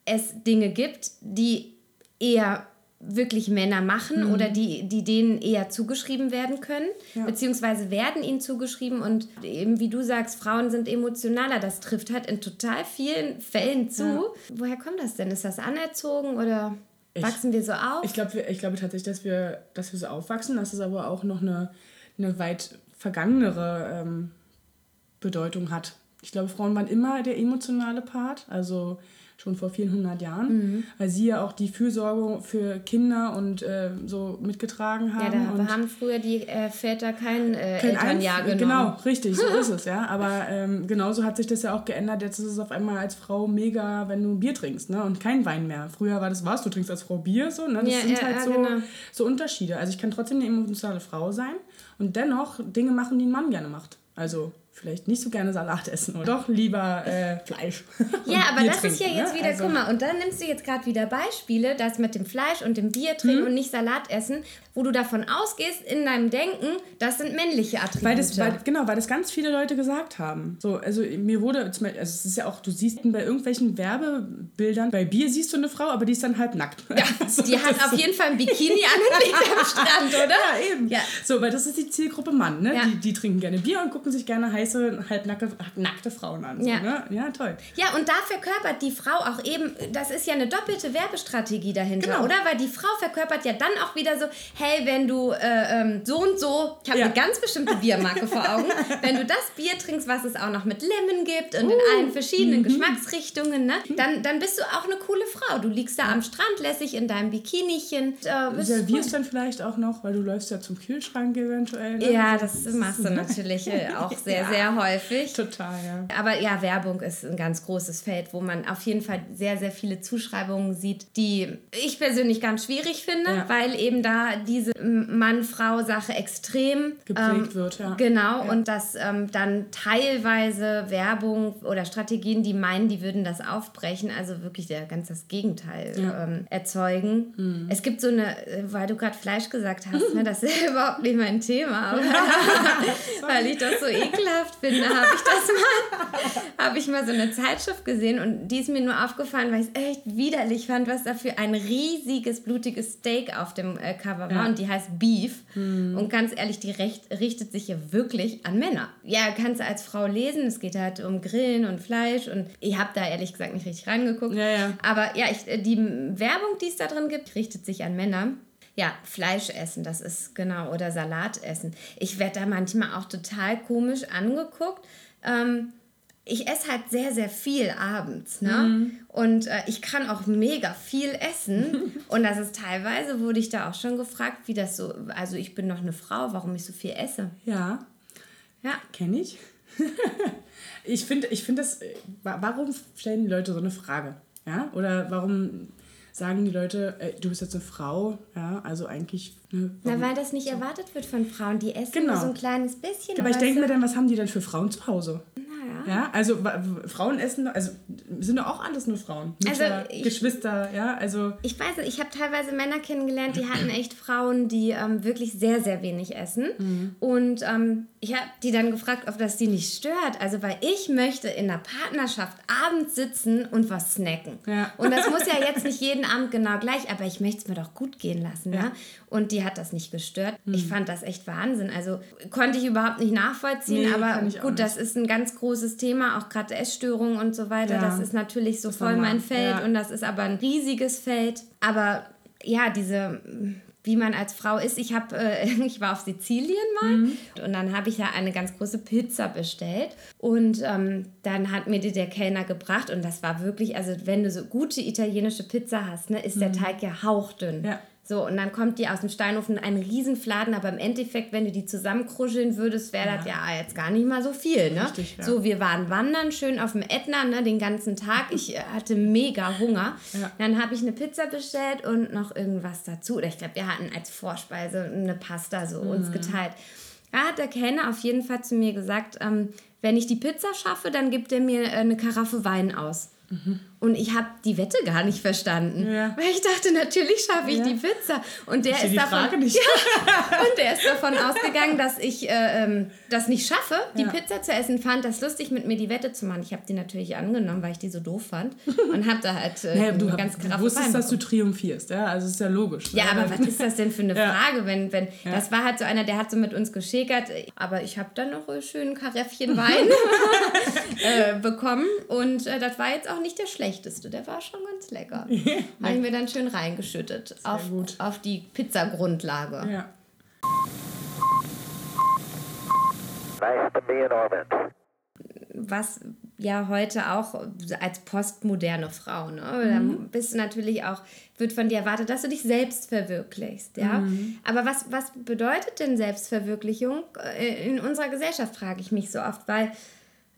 es Dinge gibt, die eher wirklich Männer machen mhm. oder die, die denen eher zugeschrieben werden können, ja. beziehungsweise werden ihnen zugeschrieben und eben wie du sagst, Frauen sind emotionaler. Das trifft halt in total vielen Fällen zu. Ja. Woher kommt das denn? Ist das anerzogen oder ich, wachsen wir so auf? Ich glaube ich glaub tatsächlich, dass wir, dass wir so aufwachsen. Das ist aber auch noch eine, eine weit vergangenere ähm, Bedeutung hat. Ich glaube, Frauen waren immer der emotionale Part. Also schon vor vielen hundert Jahren, mhm. weil sie ja auch die Fürsorge für Kinder und äh, so mitgetragen haben. Ja, da haben früher die äh, Väter kein, äh, kein Elternjahr genommen. Genau, richtig, so ist es, ja. Aber ähm, genauso hat sich das ja auch geändert. Jetzt ist es auf einmal als Frau mega, wenn du Bier trinkst, ne? Und kein Wein mehr. Früher war das was, du trinkst als Frau Bier, so, ne? Das ja, sind ja, halt ja, so, genau. so Unterschiede. Also ich kann trotzdem eine emotionale Frau sein und dennoch Dinge machen, die ein Mann gerne macht. Also vielleicht nicht so gerne Salat essen oder doch lieber äh, Fleisch. Ja, aber das trinken, ist ja jetzt ne? wieder, also, guck mal, und dann nimmst du jetzt gerade wieder Beispiele, das mit dem Fleisch und dem Bier trinken hm. und nicht Salat essen, wo du davon ausgehst in deinem Denken, das sind männliche Attribute. Weil das, weil, genau, weil das ganz viele Leute gesagt haben. So, also mir wurde, also es ist ja auch, du siehst bei irgendwelchen Werbebildern, bei Bier siehst du eine Frau, aber die ist dann halb nackt. Ja, so, die hat auf jeden Fall ein Bikini an und liegt am Strand, oder? Ja, eben. Ja. So, weil das ist die Zielgruppe Mann, ne? Ja. Die, die trinken gerne Bier und gucken sich gerne heiße, halbnackte nackte Frauen an. So, ja. Ne? ja, toll. Ja, und da verkörpert die Frau auch eben, das ist ja eine doppelte Werbestrategie dahinter, genau. oder? Weil die Frau verkörpert ja dann auch wieder so, hey, wenn du äh, ähm, so und so, ich habe ja. eine ganz bestimmte Biermarke vor Augen, wenn du das Bier trinkst, was es auch noch mit Lemon gibt und uh, in allen verschiedenen mhm. Geschmacksrichtungen, ne, dann, dann bist du auch eine coole Frau. Du liegst da am Strand lässig in deinem Bikinichen. Äh, Servierst dann vielleicht auch noch, weil du läufst ja zum Kühlschrank eventuell. Ne? Ja, das machst du natürlich äh, auch sehr, ja. Sehr häufig. Total, ja. Aber ja, Werbung ist ein ganz großes Feld, wo man auf jeden Fall sehr, sehr viele Zuschreibungen sieht, die ich persönlich ganz schwierig finde, ja. weil eben da diese Mann-Frau-Sache extrem geprägt ähm, wird. Ja. Genau, ja. und dass ähm, dann teilweise Werbung oder Strategien, die meinen, die würden das aufbrechen, also wirklich der, ganz das Gegenteil ähm, erzeugen. Mhm. Es gibt so eine, äh, weil du gerade Fleisch gesagt hast, ne, das ist überhaupt nicht mein Thema, weil ich das so ekelhaft finde, habe ich das mal, habe ich mal so eine Zeitschrift gesehen und die ist mir nur aufgefallen, weil ich es echt widerlich fand, was da für ein riesiges, blutiges Steak auf dem äh, Cover war und die heißt Beef. Mhm. Und ganz ehrlich, die Recht, richtet sich ja wirklich an Männer. Ja, kannst du als Frau lesen. Es geht halt um Grillen und Fleisch. Und ich habe da ehrlich gesagt nicht richtig reingeguckt. Ja, ja. Aber ja, ich, die Werbung, die es da drin gibt, richtet sich an Männer. Ja, Fleisch essen, das ist genau, oder Salat essen. Ich werde da manchmal auch total komisch angeguckt. Ähm, ich esse halt sehr, sehr viel abends, ne? Mhm. Und äh, ich kann auch mega viel essen. und das ist teilweise, wurde ich da auch schon gefragt, wie das so, also ich bin noch eine Frau, warum ich so viel esse. Ja. Ja. Kenne ich. ich finde, ich finde das, äh, warum stellen die Leute so eine Frage? Ja? Oder warum sagen die Leute, ey, du bist jetzt eine Frau, ja, also eigentlich. Ne, Na, weil das nicht erwartet wird von Frauen. Die essen genau. nur so ein kleines bisschen. Aber ich denke mir dann, was haben die denn für Frauen zu Hause? Ja, also Frauen essen, also sind doch auch alles nur Frauen. Mütter, also ich, Geschwister, ja, also. Ich weiß nicht, ich habe teilweise Männer kennengelernt, die hatten echt Frauen, die ähm, wirklich sehr, sehr wenig essen. Mhm. Und ähm, ich habe die dann gefragt, ob das die nicht stört. Also, weil ich möchte in der Partnerschaft abends sitzen und was snacken. Ja. Und das muss ja jetzt nicht jeden Abend genau gleich, aber ich möchte es mir doch gut gehen lassen. Ja. ja? Und die hat das nicht gestört. Mhm. Ich fand das echt Wahnsinn. Also konnte ich überhaupt nicht nachvollziehen, nee, aber gut, das ist ein ganz großes Thema, auch gerade Essstörungen und so weiter. Ja. Das ist natürlich so das voll mein Feld und das ist aber ein riesiges Feld. Aber ja, diese wie man als Frau ist. Ich habe, äh, ich war auf Sizilien mal mhm. und dann habe ich da eine ganz große Pizza bestellt und ähm, dann hat mir die der Kellner gebracht und das war wirklich, also wenn du so gute italienische Pizza hast, ne, ist mhm. der Teig ja hauchdünn. Ja. So, und dann kommt die aus dem Steinofen ein Riesenfladen, aber im Endeffekt, wenn du die zusammenkruscheln würdest, wäre ja. das ja jetzt gar nicht mal so viel. Ne? Richtig, ja. So, wir waren wandern, schön auf dem Ätna, ne, den ganzen Tag. Ich äh, hatte mega Hunger. Ja. Dann habe ich eine Pizza bestellt und noch irgendwas dazu. Oder ich glaube, wir hatten als Vorspeise eine Pasta so mhm. uns geteilt. Da hat der Kellner auf jeden Fall zu mir gesagt, ähm, wenn ich die Pizza schaffe, dann gibt er mir äh, eine Karaffe Wein aus. Mhm. Und ich habe die Wette gar nicht verstanden. Ja. Weil ich dachte, natürlich schaffe ich ja. die Pizza. Und der, ist davon, ja, und der ist davon ausgegangen, dass ich äh, ähm, das nicht schaffe, die Pizza zu essen. Fand das lustig, mit mir die Wette zu machen. Ich habe die natürlich angenommen, weil ich die so doof fand. Und habe da halt äh, naja, du, ganz Du wusstest, dass du triumphierst. Ja, also ist ja logisch. Ja, aber was ist das denn für eine Frage? Wenn, wenn, Das war halt so einer, der hat so mit uns geschäkert. Aber ich habe dann noch ein schönes Karäffchen Wein äh, bekommen. Und äh, das war jetzt auch nicht der schlechteste schlechteste. Der war schon ganz lecker. Habe ich mir dann schön reingeschüttet auf, auf die Pizzagrundlage. Ja. Nice to be in orbit. Was ja heute auch als postmoderne Frau, ne? Mhm. Da bist du natürlich auch, wird von dir erwartet, dass du dich selbst verwirklichst, ja. Mhm. Aber was, was bedeutet denn Selbstverwirklichung? Äh, in unserer Gesellschaft frage ich mich so oft, weil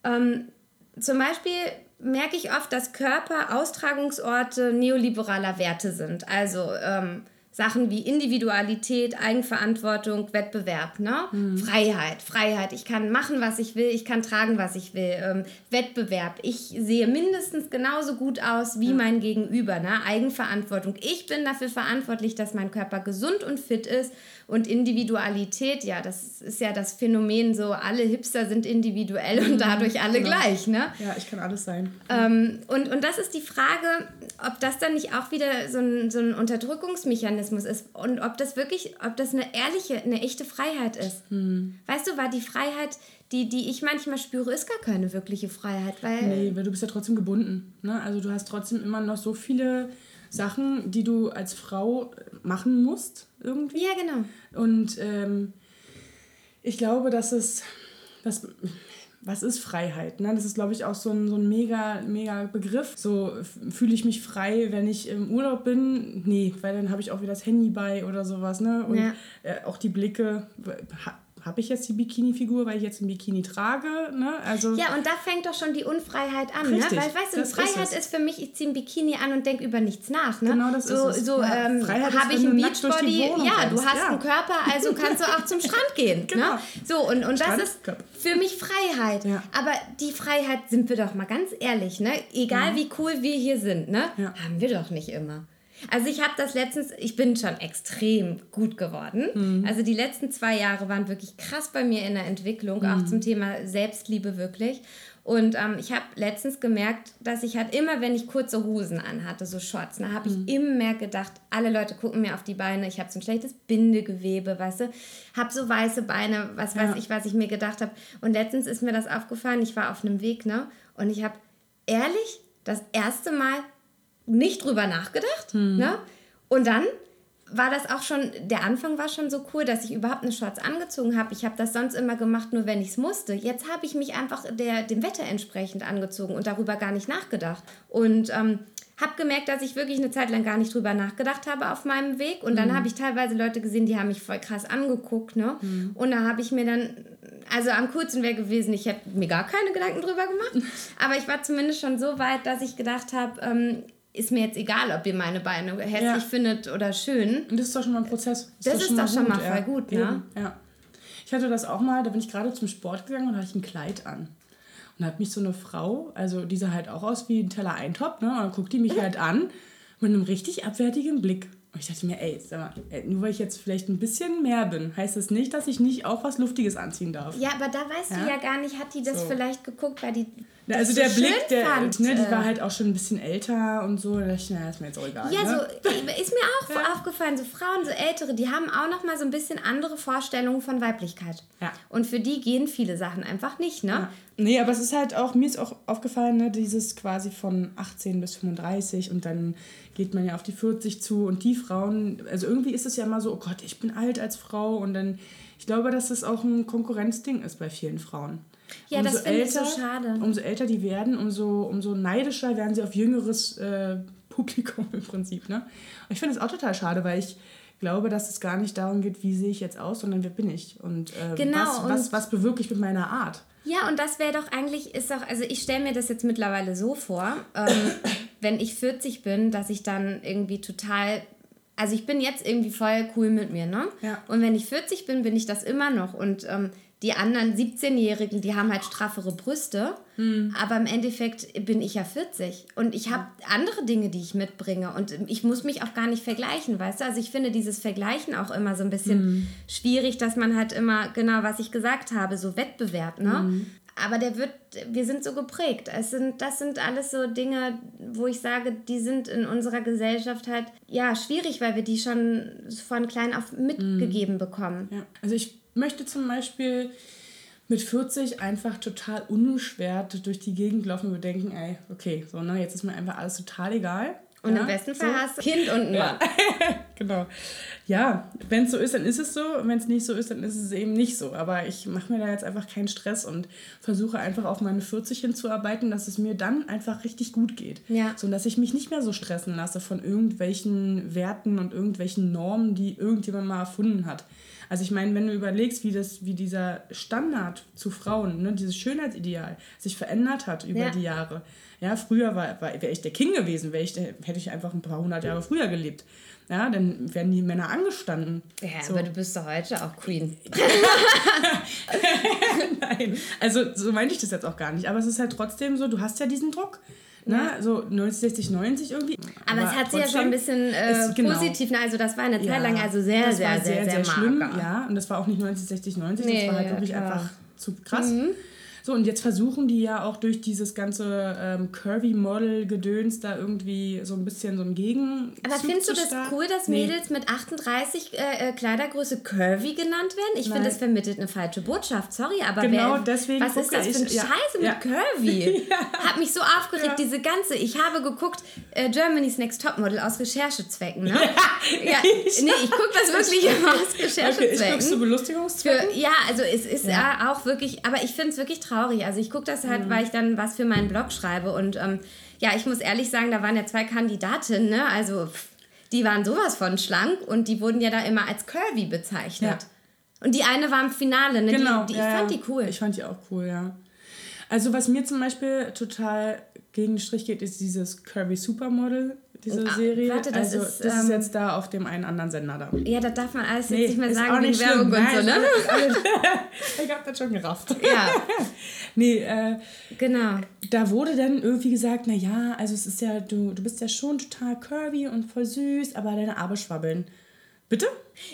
ähm, zum Beispiel merke ich oft, dass Körper Austragungsorte neoliberaler Werte sind. Also ähm, Sachen wie Individualität, Eigenverantwortung, Wettbewerb, ne? Mhm. Freiheit, Freiheit. Ich kann machen, was ich will, ich kann tragen, was ich will. Ähm, Wettbewerb. Ich sehe mindestens genauso gut aus wie ja. mein Gegenüber, ne? Eigenverantwortung. Ich bin dafür verantwortlich, dass mein Körper gesund und fit ist und Individualität, ja, das ist ja das Phänomen so, alle Hipster sind individuell und mhm. dadurch alle genau. gleich, ne? Ja, ich kann alles sein. Ähm, und, und das ist die Frage, ob das dann nicht auch wieder so ein, so ein Unterdrückungsmechanismus ist und ob das wirklich, ob das eine ehrliche, eine echte Freiheit ist. Mhm. Weißt du, war die Freiheit, die, die ich manchmal spüre, ist gar keine wirkliche Freiheit, weil... Nee, weil du bist ja trotzdem gebunden, ne? Also du hast trotzdem immer noch so viele Sachen, die du als Frau machen musst irgendwie. Ja, genau. Und ähm, ich glaube, dass es, das, was ist Freiheit? Ne? Das ist, glaube ich, auch so ein, so ein mega, mega Begriff. So fühle ich mich frei, wenn ich im Urlaub bin? Nee, weil dann habe ich auch wieder das Handy bei oder sowas. Ne? Und ja. äh, auch die Blicke habe ich jetzt die Bikini-Figur, weil ich jetzt ein Bikini trage? Ne? Also ja, und da fängt doch schon die Unfreiheit an. Ne? Richtig, ne? Weil, weißt du, Freiheit ist, ist, für mich, ich ziehe ein Bikini an und denke über nichts nach. Ne? Genau das so, ist es. So, ja, ähm, habe ich ein Beachbody, ja, du hast ja. einen Körper, also kannst du auch zum Strand gehen. Genau. Ne? So, und, und das ist für mich Freiheit. Ja. Aber die Freiheit, sind wir doch mal ganz ehrlich, ne? egal mhm. wie cool wir hier sind, ne? haben wir doch nicht immer. Also ich habe das letztens, ich bin schon extrem gut geworden. Mhm. Also die letzten zwei Jahre waren wirklich krass bei mir in der Entwicklung, mhm. auch zum Thema Selbstliebe wirklich. Und ähm, ich habe letztens gemerkt, dass ich halt immer, wenn ich kurze Hosen anhatte, so Shorts, da habe ich mhm. immer mehr gedacht, alle Leute gucken mir auf die Beine, ich habe so ein schlechtes Bindegewebe, weißt du, habe so weiße Beine, was weiß ich, was ich mir gedacht habe. Und letztens ist mir das aufgefallen, ich war auf einem Weg, ne? Und ich habe ehrlich das erste Mal nicht drüber nachgedacht. Hm. Ne? Und dann war das auch schon, der Anfang war schon so cool, dass ich überhaupt eine Shorts angezogen habe. Ich habe das sonst immer gemacht, nur wenn ich es musste. Jetzt habe ich mich einfach der, dem Wetter entsprechend angezogen und darüber gar nicht nachgedacht. Und ähm, habe gemerkt, dass ich wirklich eine Zeit lang gar nicht drüber nachgedacht habe auf meinem Weg. Und dann mhm. habe ich teilweise Leute gesehen, die haben mich voll krass angeguckt. Ne? Mhm. Und da habe ich mir dann, also am kurzen wäre gewesen, ich hätte mir gar keine Gedanken drüber gemacht. Aber ich war zumindest schon so weit, dass ich gedacht habe, ähm, ist mir jetzt egal, ob ihr meine Beine hässlich ja. findet oder schön. Und das ist doch schon mal ein Prozess. Das, das ist, doch schon mal, voll ja. gut, ne? Ja. Ich hatte das auch mal, da bin ich gerade zum Sport gegangen und da hatte ich ein Kleid an. Und da hat mich so eine Frau, also die sah halt auch aus wie ein Teller Eintopf, ne? Und dann guckt die mich halt an mit einem richtig abwertigen Blick. Und ich dachte mir, ey, sag mal, nur weil ich jetzt vielleicht ein bisschen mehr bin, heißt das nicht, dass ich nicht auch was Luftiges anziehen darf. Ja, aber da weißt ja? du ja gar nicht, hat die das so. vielleicht geguckt, weil die. Also der so Blick, der, fand, ne, die äh, war halt auch schon ein bisschen älter und so. Da dachte ich, naja, ist mir jetzt auch egal. Ja, ne? so ist mir auch ja. aufgefallen, so Frauen, so ältere, die haben auch noch mal so ein bisschen andere Vorstellungen von Weiblichkeit. Ja. Und für die gehen viele Sachen einfach nicht, ne? Ja. Nee, aber es ist halt auch, mir ist auch aufgefallen, ne, dieses quasi von 18 bis 35 und dann geht man ja auf die 40 zu und die Frauen, also irgendwie ist es ja immer so, oh Gott, ich bin alt als Frau und dann, ich glaube, dass das auch ein Konkurrenzding ist bei vielen Frauen. Ja, umso das finde ich so schade. Umso älter die werden, umso, umso neidischer werden sie auf jüngeres äh, Publikum im Prinzip. Ne? Und ich finde es auch total schade, weil ich glaube, dass es gar nicht darum geht, wie sehe ich jetzt aus, sondern wer bin ich und äh, genau, was, was, was bewirke ich mit meiner Art. Ja, und das wäre doch eigentlich, ist doch, also ich stelle mir das jetzt mittlerweile so vor, ähm, wenn ich 40 bin, dass ich dann irgendwie total, also ich bin jetzt irgendwie voll cool mit mir, ne? Ja. Und wenn ich 40 bin, bin ich das immer noch. Und ähm, die anderen 17-Jährigen, die haben halt straffere Brüste, mhm. aber im Endeffekt bin ich ja 40 und ich habe andere Dinge, die ich mitbringe und ich muss mich auch gar nicht vergleichen, weißt du? Also ich finde dieses Vergleichen auch immer so ein bisschen mhm. schwierig, dass man halt immer, genau was ich gesagt habe, so Wettbewerb, ne? Mhm. Aber der wird, wir sind so geprägt. Es sind, das sind alles so Dinge, wo ich sage, die sind in unserer Gesellschaft halt ja schwierig, weil wir die schon von klein auf mitgegeben mhm. bekommen. Ja. Also ich möchte zum Beispiel mit 40 einfach total unbeschwert durch die Gegend laufen und denken, ey, okay, so, ne, jetzt ist mir einfach alles total egal. Und ja, im besten Fall so. hast du Kind und einen ja. genau. Ja, wenn es so ist, dann ist es so. Und wenn es nicht so ist, dann ist es eben nicht so. Aber ich mache mir da jetzt einfach keinen Stress und versuche einfach auf meine 40 hinzuarbeiten, dass es mir dann einfach richtig gut geht. Ja. So, dass ich mich nicht mehr so stressen lasse von irgendwelchen Werten und irgendwelchen Normen, die irgendjemand mal erfunden hat. Also ich meine, wenn du überlegst, wie, das, wie dieser Standard zu Frauen, ne, dieses Schönheitsideal sich verändert hat über ja. die Jahre. Ja, früher war, war, wäre ich der King gewesen, ich, hätte ich einfach ein paar hundert Jahre früher gelebt. Ja, dann werden die Männer angestanden. Ja, so. aber du bist doch heute auch Queen. Nein, also so meinte ich das jetzt auch gar nicht. Aber es ist halt trotzdem so, du hast ja diesen Druck. Ne? Ja. So 90, 60, 90 irgendwie. Aber, Aber es hat sich ja schon ein bisschen äh, genau. positiv, ne? also das war eine Zeit lang also sehr, sehr, sehr, sehr, sehr, sehr schlimm. Ja, und das war auch nicht 90, 60, 90, nee, das war halt wirklich einfach zu krass. Mhm. So, und jetzt versuchen die ja auch durch dieses ganze ähm, Curvy-Model-Gedöns da irgendwie so ein bisschen so ein Gegen. Aber findest du das cool, dass nee. Mädels mit 38 äh, äh, Kleidergröße Curvy genannt werden? Ich finde, das vermittelt eine falsche Botschaft. Sorry, aber genau wer, deswegen was ist das für ein ich, Scheiße ja. mit Curvy? ja. Hat mich so aufgeregt, ja. diese ganze. Ich habe geguckt, äh, Germany's Next Topmodel aus Recherchezwecken. Ne? ja, nee, ich gucke das wirklich immer aus Recherchezwecken. Okay, ich gucke zu Belustigungszwecken? Für, ja, also es ist ja. auch wirklich, aber ich finde es wirklich traurig traurig. Also ich gucke das halt, mhm. weil ich dann was für meinen Blog schreibe. Und ähm, ja, ich muss ehrlich sagen, da waren ja zwei Kandidatinnen, ne? Also die waren sowas von schlank und die wurden ja da immer als curvy bezeichnet. Ja. Und die eine war im Finale, ne? Genau, die, die, ja, ich fand die cool. Ich fand die auch cool, ja. Also was mir zum Beispiel total gegen den Strich geht, ist dieses Curvy Supermodel diese ah, Serie. Warte, das also, ist, das ist ähm, jetzt da auf dem einen anderen Sender da. Ja, da darf man alles nee, jetzt nicht mehr sagen wegen Werbung und so, ne? ich hab das schon gerafft. Ja. nee, äh, genau. Da wurde dann irgendwie gesagt, na ja, also es ist ja, du, du bist ja schon total curvy und voll süß, aber deine Arme schwabbeln. Bitte?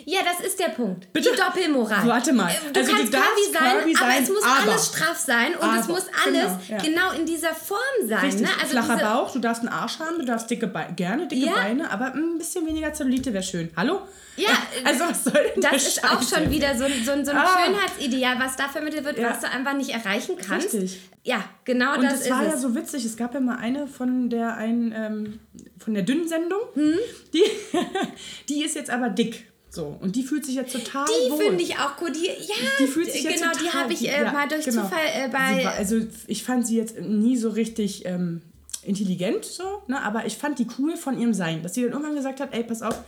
Ja, das ist der Punkt. Bitte? Die Doppelmoral. Warte mal. Du also kannst du curvy sein, curvy sein, aber es muss aber, alles straff sein und aber, es muss alles genau, ja. genau, in dieser Form sein. Richtig. Ne? Also Flacher Bauch, du darfst einen Arsch haben, du darfst dicke Beine, gerne dicke ja. Beine, aber ein bisschen weniger Zellulite wäre schön. Hallo? Ja, also was soll denn das ist auch schon wieder so, so, so ein ah. Schönheitsideal, was da vermittelt wird, ja. was du einfach nicht erreichen kannst. Richtig. Ja, genau und das, das ist war es. ja so witzig. Es gab ja mal eine von der einen ähm, von der dünnen Sendung, hm? die, die ist jetzt aber dick. So, und die fühlt sich jetzt total Die finde ich auch gut. Die, ja, die fühlt sich jetzt genau, total, die habe ich äh, ja, mal durch genau. Zufall äh, bei. War, also ich fand sie jetzt nie so richtig ähm, intelligent, so, ne? aber ich fand die cool von ihrem Sein, dass sie dann irgendwann gesagt hat, ey, pass auf,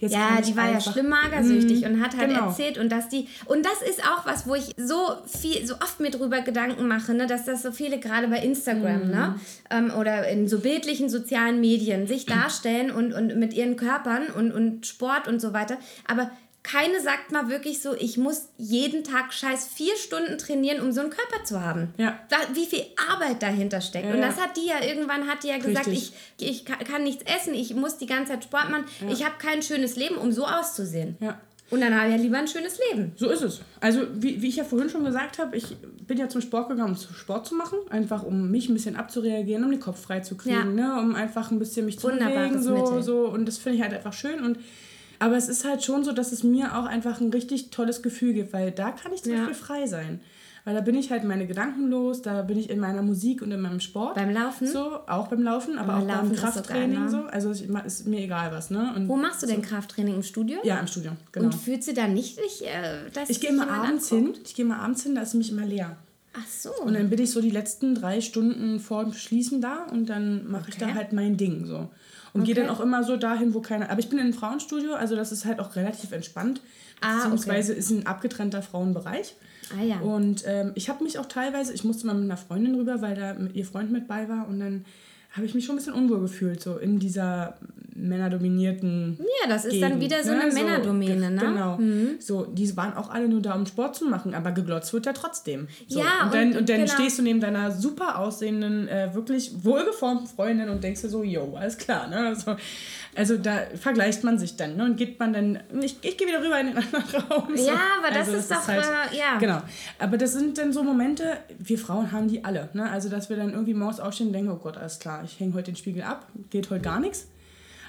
Jetzt ja, die war einfach, ja schlimm magersüchtig mm, und hat halt genau. erzählt und dass die und das ist auch was, wo ich so viel, so oft mir drüber Gedanken mache, ne, dass das so viele gerade bei Instagram, mm. ne, ähm, oder in so bildlichen sozialen Medien sich darstellen und, und mit ihren Körpern und, und Sport und so weiter, aber keine sagt mal wirklich so, ich muss jeden Tag scheiß vier Stunden trainieren, um so einen Körper zu haben. Ja. Wie viel Arbeit dahinter steckt. Ja, und das hat die ja irgendwann, hat die ja gesagt, ich, ich kann nichts essen, ich muss die ganze Zeit Sport machen, ja. ich habe kein schönes Leben, um so auszusehen. Ja. Und dann habe ich ja lieber ein schönes Leben. So ist es. Also, wie, wie ich ja vorhin schon gesagt habe, ich bin ja zum Sport gegangen, um Sport zu machen. Einfach, um mich ein bisschen abzureagieren, um den Kopf frei zu kriegen, ja. ne? um einfach ein bisschen mich zu bewegen. So, so. Und das finde ich halt einfach schön. Und aber es ist halt schon so, dass es mir auch einfach ein richtig tolles Gefühl gibt, weil da kann ich zum ja. Beispiel frei sein. Weil da bin ich halt meine Gedanken los, da bin ich in meiner Musik und in meinem Sport. Beim Laufen? So, auch beim Laufen, aber auch Laufen beim Krafttraining so. Also ich, ist mir egal was, ne? Und Wo machst du denn Krafttraining? Im Studio? Ja, im Studio, genau. Und fühlst du da nicht äh, dass Ich gehe immer abends anguckt? hin, ich gehe immer abends hin, da ist mich immer leer. Ach so. Und dann bin ich so die letzten drei Stunden vor dem Schließen da und dann mache okay. ich da halt mein Ding so. Und okay. gehe dann auch immer so dahin, wo keiner. Aber ich bin in einem Frauenstudio, also das ist halt auch relativ entspannt. Ah, beziehungsweise okay. ist ein abgetrennter Frauenbereich. Ah ja. Und ähm, ich habe mich auch teilweise, ich musste mal mit einer Freundin rüber, weil da ihr Freund mit bei war und dann habe ich mich schon ein bisschen unwohl gefühlt, so in dieser männerdominierten. Ja, das ist Gegend, dann wieder so ne? eine Männerdomäne, ne? Genau. Mhm. So, die waren auch alle nur da, um Sport zu machen, aber geglotzt wird ja trotzdem. So. Ja, und dann, und, und dann genau. stehst du neben deiner super aussehenden, äh, wirklich wohlgeformten Freundin und denkst dir so, yo, alles klar, ne? Also, also da vergleicht man sich dann ne? und geht man dann, ich, ich gehe wieder rüber in den anderen Raum. So. Ja, aber das also, ist das doch, ist halt, äh, ja. Genau, aber das sind dann so Momente, wir Frauen haben die alle. Ne? Also dass wir dann irgendwie morgens aufstehen und denken, oh Gott, alles klar, ich hänge heute den Spiegel ab, geht heute gar nichts.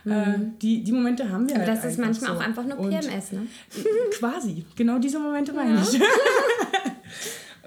Mhm. Äh, die, die Momente haben wir aber halt Das ist manchmal so. auch einfach nur PMS, ne? Quasi, genau diese Momente meine ja. ich.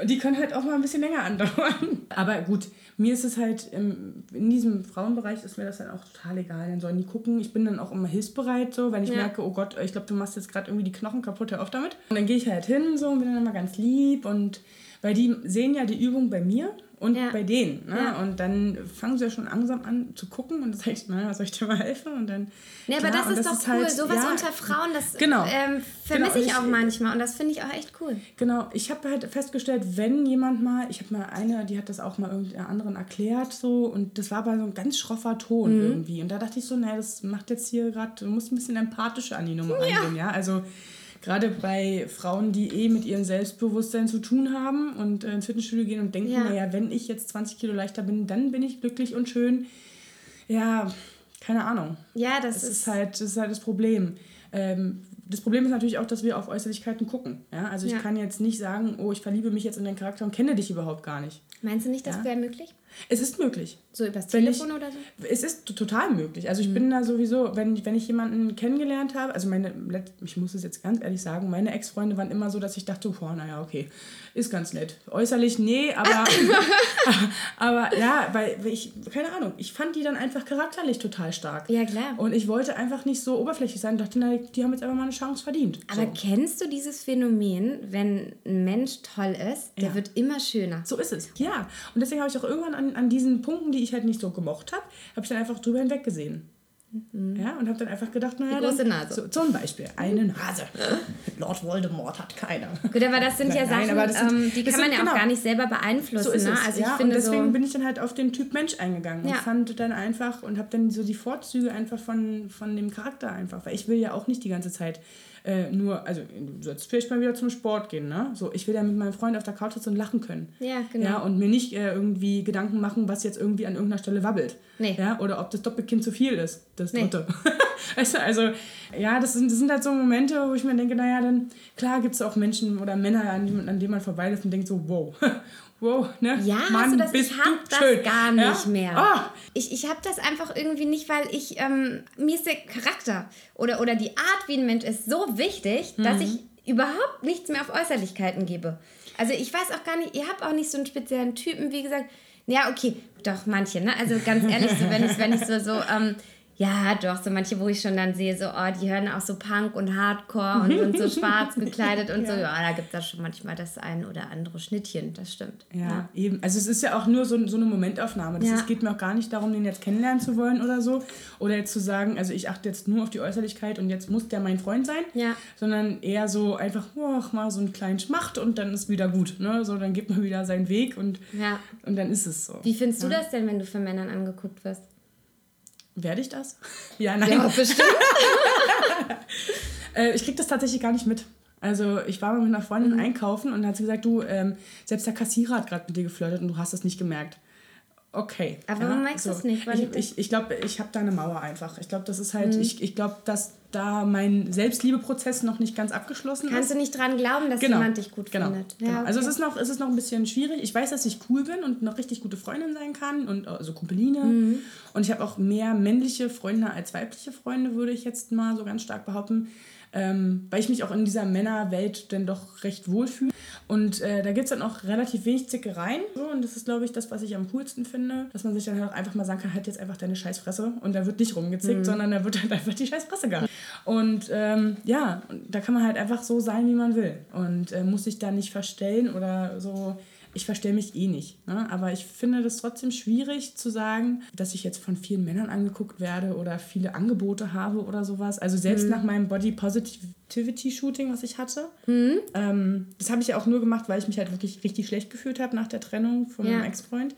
Und die können halt auch mal ein bisschen länger andauern. Aber gut, mir ist es halt, im, in diesem Frauenbereich ist mir das dann auch total egal. Dann sollen die gucken. Ich bin dann auch immer hilfsbereit, so, wenn ich ja. merke, oh Gott, ich glaube, du machst jetzt gerade irgendwie die Knochen kaputt, hör auf damit. Und dann gehe ich halt hin so und bin dann immer ganz lieb und weil die sehen ja die Übung bei mir und ja. bei denen. Ne? Ja. Und dann fangen sie ja schon langsam an zu gucken und dann sage ich, na, was soll ich dir mal helfen? Und dann. Nee, aber das ist das doch ist cool. Halt, Sowas ja, unter Frauen, das genau, ähm, vermisse genau. ich auch manchmal und das finde ich auch echt cool. Genau, ich habe halt festgestellt, wenn jemand mal, ich habe mal eine, die hat das auch mal irgendeiner anderen erklärt so und das war aber so ein ganz schroffer Ton mhm. irgendwie. Und da dachte ich so, naja, das macht jetzt hier gerade, du musst ein bisschen empathischer an die Nummer ja. angehen, ja. Also gerade bei Frauen, die eh mit ihrem Selbstbewusstsein zu tun haben und äh, ins Fitnessstudio gehen und denken, ja. naja, wenn ich jetzt 20 Kilo leichter bin, dann bin ich glücklich und schön. Ja, keine Ahnung. Ja, das, das ist, ist, halt, das ist halt das Problem. Ähm, das Problem ist natürlich auch, dass wir auf Äußerlichkeiten gucken. Ja? Also ich ja. kann jetzt nicht sagen, oh, ich verliebe mich jetzt in deinen Charakter und kenne dich überhaupt gar nicht. Meinst du nicht, das ja? wäre möglich? Es ist möglich. So übers Telefon ich, oder so? Es ist total möglich. Also ich mhm. bin da sowieso, wenn, wenn ich jemanden kennengelernt habe, also meine, ich muss es jetzt ganz ehrlich sagen, meine Ex-Freunde waren immer so, dass ich dachte, boah, naja, okay, ist ganz nett. Äußerlich, nee, aber, aber ja, weil ich, keine Ahnung, ich fand die dann einfach charakterlich total stark. Ja, klar. Und ich wollte einfach nicht so oberflächlich sein, dachte, na, die haben jetzt einfach mal eine Chance verdient. Aber so. kennst du dieses Phänomen, wenn ein Mensch toll ist, der ja. wird immer schöner? So ist es, ja. Und deswegen habe ich auch irgendwann an, an diesen Punkten, die ich halt nicht so gemocht habe, habe ich dann einfach drüber hinweg gesehen. Mhm. Ja, und habe dann einfach gedacht, naja, die große Nase. So, zum Beispiel eine Nase. Lord Voldemort hat keine. Gut, aber das sind ja Sachen, Nein, sind, ähm, die kann man ja genau. auch gar nicht selber beeinflussen. So ist ne? es. Also ja, ich finde und deswegen so bin ich dann halt auf den Typ Mensch eingegangen ja. und fand dann einfach und habe dann so die Vorzüge einfach von, von dem Charakter einfach, weil ich will ja auch nicht die ganze Zeit äh, nur, also du sollst vielleicht mal wieder zum Sport gehen, ne? So, ich will ja mit meinem Freund auf der Couch sitzen und lachen können. Ja, genau. Ja, und mir nicht äh, irgendwie Gedanken machen, was jetzt irgendwie an irgendeiner Stelle wabbelt. Nee. Ja, oder ob das Doppelkind zu viel ist, das Nee. dritte. weißt du, also, ja, das sind, das sind halt so Momente, wo ich mir denke, naja, dann, klar gibt es auch Menschen oder Männer, an, an denen man vorbeiläuft und denkt so, wow, wow, ne? Ja, Mann, du das? bist Ich hab das schön. gar Ja? nicht mehr. Ah, Ich, ich habe das einfach irgendwie nicht, weil ich, ähm, mir ist der Charakter oder, oder die Art, wie ein Mensch ist, so wichtig, dass ich überhaupt nichts mehr auf Äußerlichkeiten gebe. Also ich weiß auch gar nicht, ihr habt auch nicht so einen speziellen Typen, wie gesagt. Ja, okay, doch, manche, ne? Also ganz ehrlich, so wenn ich, wenn ich so, so, ähm, ja, doch, so manche, wo ich schon dann sehe, so, oh, die hören auch so Punk und Hardcore und sind so schwarz gekleidet und so. Ja, da gibt es da schon manchmal das ein oder andere Schnittchen, das stimmt. Ja, eben. Also es ist ja auch nur so, so eine Momentaufnahme. Das Ja. es geht mir auch gar nicht darum, den jetzt kennenlernen zu wollen oder so. Oder jetzt zu sagen, also ich achte jetzt nur auf die Äußerlichkeit und jetzt muss der mein Freund sein. Ja. Sondern eher so einfach, ach, mal so einen kleinen Schmacht und dann ist wieder gut. Ne? So, dann geht man wieder seinen Weg und, Ja. und dann ist es so. Wie findest du das denn, wenn du von Männern angeguckt wirst? Werde ich das? Ja, nein. Ja, bestimmt. Äh, ich krieg das tatsächlich gar nicht mit. Also ich war mal mit einer Freundin Mhm. einkaufen und dann hat sie gesagt, du, ähm, selbst der Kassierer hat gerade mit dir geflirtet und du hast es nicht gemerkt. Okay. Aber warum merkst du es nicht? Weil ich du- ich, ich glaube, ich habe da eine Mauer einfach. Ich glaube, das ist Mhm. halt, ich, ich glaube, dass da mein Selbstliebeprozess noch nicht ganz abgeschlossen Kannst ist. du nicht dran glauben, dass Genau, jemand dich gut genau, findet? Genau. Ja, Also es okay. ist, noch, es ist noch ein bisschen schwierig. Ich weiß, dass ich cool bin und noch richtig gute Freundin sein kann und also Kumpeline. Mhm. Und ich habe auch mehr männliche Freunde als weibliche Freunde, würde ich jetzt mal so ganz stark behaupten. Ähm, weil ich mich auch in dieser Männerwelt dann doch recht wohlfühle. Und äh, da gibt es dann auch relativ wenig Zickereien. So, und das ist, glaube ich, das, was ich am coolsten finde. Dass man sich dann halt auch einfach mal sagen kann, halt jetzt einfach deine Scheißfresse. Und da wird nicht rumgezickt, Mhm. sondern da wird halt einfach die Scheißfresse gehabt. Und ähm, ja, da kann man halt einfach so sein, wie man will. Und äh, muss sich da nicht verstellen oder so. Ich verstelle mich eh nicht. Ne? Aber ich finde das trotzdem schwierig zu sagen, dass ich jetzt von vielen Männern angeguckt werde oder viele Angebote habe oder sowas. Also selbst nach meinem Body Positivity Shooting, was ich hatte, ähm, das habe ich ja auch nur gemacht, weil ich mich halt wirklich richtig schlecht gefühlt habe nach der Trennung von Ja. meinem Ex-Freund.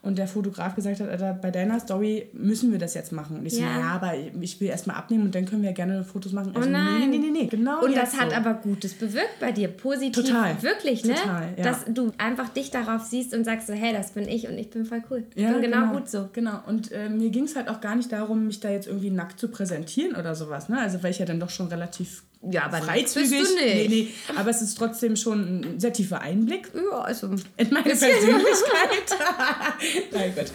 Und der Fotograf gesagt hat, Alter, bei deiner Story müssen wir das jetzt machen. Und ich so, Ja. ja, aber ich will erstmal abnehmen und dann können wir gerne Fotos machen. Also, nein. Nee, nee, nee, nee, genau Und das hat so. aber Gutes bewirkt bei dir. Positiv. Total. Wirklich, ne? Total, ja. Dass du einfach dich darauf siehst und sagst so, hey, das bin ich und ich bin voll cool. Ich bin genau, gut so. Genau. Und äh, mir ging es halt auch gar nicht darum, mich da jetzt irgendwie nackt zu präsentieren oder sowas. Ne? Also weil ich ja dann doch schon relativ Ja, aber freizügig. bist du nicht. Nee, nee. Aber es ist trotzdem schon ein sehr tiefer Einblick Ja, also. in meine Persönlichkeit. Nein Gott.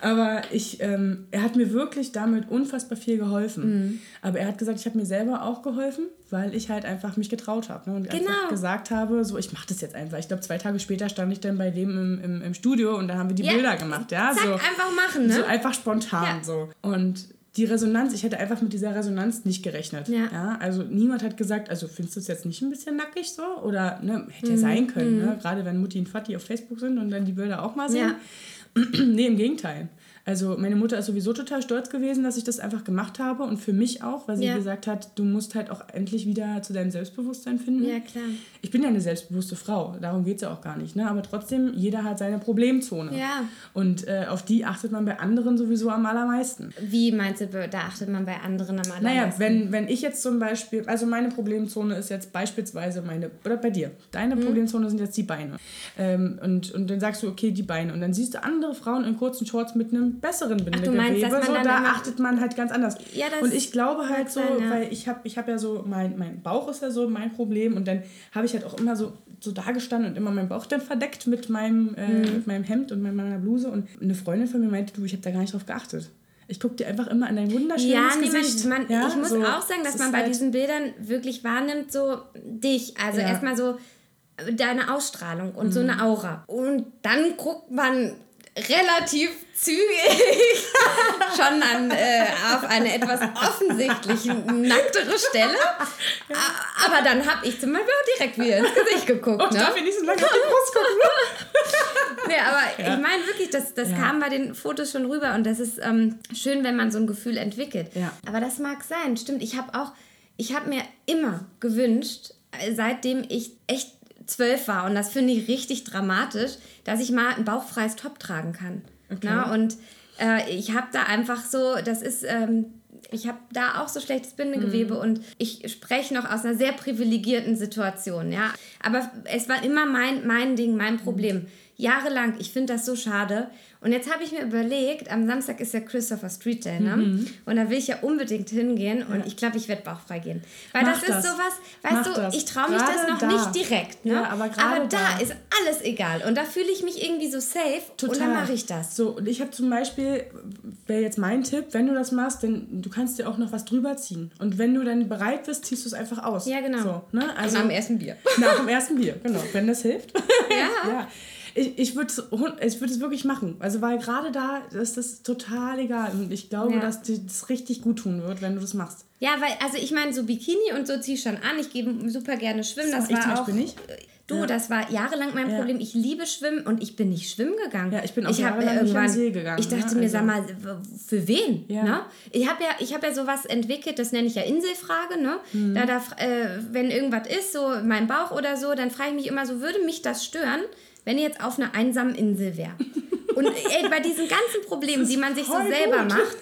Aber ich, ähm, er hat mir wirklich damit unfassbar viel geholfen. Mhm. Aber er hat gesagt, ich habe mir selber auch geholfen, weil ich halt einfach mich getraut habe. Ne? Und Genau. einfach gesagt habe, so ich mache das jetzt einfach. Ich glaube, zwei Tage später stand ich dann bei dem im, im, im Studio und da haben wir die Ja. Bilder gemacht. Ja, Zack, so. einfach machen, ne? So einfach spontan Ja. so. Und die Resonanz, ich hätte einfach mit dieser Resonanz nicht gerechnet. Ja. Also niemand hat gesagt, also findest du es jetzt nicht ein bisschen nackig so? Oder ne, hätte Mhm. ja sein können, ne? gerade wenn Mutti und Vati auf Facebook sind und dann die Bilder auch mal sehen. nee, im Gegenteil. Also meine Mutter ist sowieso total stolz gewesen, dass ich das einfach gemacht habe und für mich auch, weil sie Ja. gesagt hat, du musst halt auch endlich wieder zu deinem Selbstbewusstsein finden. Ja, klar. Ich bin ja eine selbstbewusste Frau, darum geht es ja auch gar nicht. Ne? Aber trotzdem, jeder hat seine Problemzone. Ja. Und äh, auf die achtet man bei anderen sowieso am allermeisten. Wie meinst du, da achtet man bei anderen am allermeisten? Naja, wenn, wenn ich jetzt zum Beispiel, also meine Problemzone ist jetzt beispielsweise meine, oder bei dir, deine Mhm. Problemzone sind jetzt die Beine. Ähm, und, und dann sagst du, okay, die Beine. Und dann siehst du andere Frauen in kurzen Shorts mit einem besseren Bindegewebe. meinst, dass man so, da achtet man halt ganz anders. Ja, das und ich glaube halt so, sein, ja. weil ich habe ich hab ja so, mein, mein Bauch ist ja so mein Problem und dann habe ich halt auch immer so, so da gestanden und immer meinen Bauch dann verdeckt mit meinem, äh, Mhm. mit meinem Hemd und mit meiner Bluse. Und eine Freundin von mir meinte, du, ich habe da gar nicht drauf geachtet. Ich gucke dir einfach immer in dein wunderschönes Ja, nee, Gesicht. man, man, Ja, ich muss so, auch sagen, dass es man bei halt- diesen Bildern wirklich wahrnimmt, so dich. Also Ja. erstmal so deine Ausstrahlung und Mhm. so eine Aura. Und dann guckt man relativ zügig schon an, äh, auf eine etwas offensichtlich nacktere Stelle. A- Aber dann habe ich zum Beispiel auch direkt wieder ins Gesicht geguckt. Oh, ne? darf ich nicht so lange auf die Brust gucken? Nee, aber Ja. ich meine wirklich, das, das Ja. kam bei den Fotos schon rüber und das ist ähm, schön, wenn man so ein Gefühl entwickelt. Ja. Aber das mag sein, stimmt. Ich habe auch, ich habe mir immer gewünscht, äh, seitdem ich echt zwölf war und das finde ich richtig dramatisch, dass ich mal ein bauchfreies Top tragen kann. Okay. Na, und äh, ich habe da einfach so, das ist, ähm, ich habe da auch so schlechtes Bindegewebe mhm. und ich spreche noch aus einer sehr privilegierten Situation, ja. Aber es war immer mein, mein Ding, mein Problem. Mhm. Jahrelang, ich finde das so schade. Und jetzt habe ich mir überlegt, am Samstag ist ja Christopher Street Day, ne? Mhm. Und da will ich ja unbedingt hingehen und ja. ich glaube, ich werde bauchfrei gehen. Weil Mach das, das ist sowas, weißt Mach du, das. ich traue mich grade das noch da. nicht direkt, ne? Ja, aber, aber da, da, ist alles egal. Und da fühle ich mich irgendwie so safe Total. und dann mache ich das. So, und ich habe zum Beispiel, wäre jetzt mein Tipp, wenn du das machst, dann du kannst dir auch noch was drüber ziehen. Und wenn du dann bereit bist, ziehst du es einfach aus. Ja, genau. So, ne? also, nach dem ersten Bier. Nach dem ersten Bier, genau. Wenn das hilft. ja. ja ich, ich würde es würd wirklich machen. Also, weil gerade da ist das total egal. Und ich glaube, ja. dass dir das richtig gut tun wird, wenn du das machst. Ja, weil, also ich meine, so Bikini und so ziehe ich schon an. Ich gehe super gerne schwimmen. Das, das war auch. Nicht. Du, ja. das war jahrelang mein Problem. Ich liebe Schwimmen und ich bin nicht schwimmen gegangen. Ja, ich bin auch ich jahrelang irgendwann, nicht See gegangen. Ich dachte ne? mir, also. sag mal, für wen? Ja. Ne? Ich habe ja, hab ja sowas entwickelt, das nenne ich ja Inselfrage. Ne? Mhm. Da, da, äh, wenn irgendwas ist, so mein Bauch oder so, dann frage ich mich immer so, würde mich das stören, wenn ihr jetzt auf einer einsamen Insel wäre. Und ey, bei diesen ganzen Problemen, die man sich so selber gut. macht,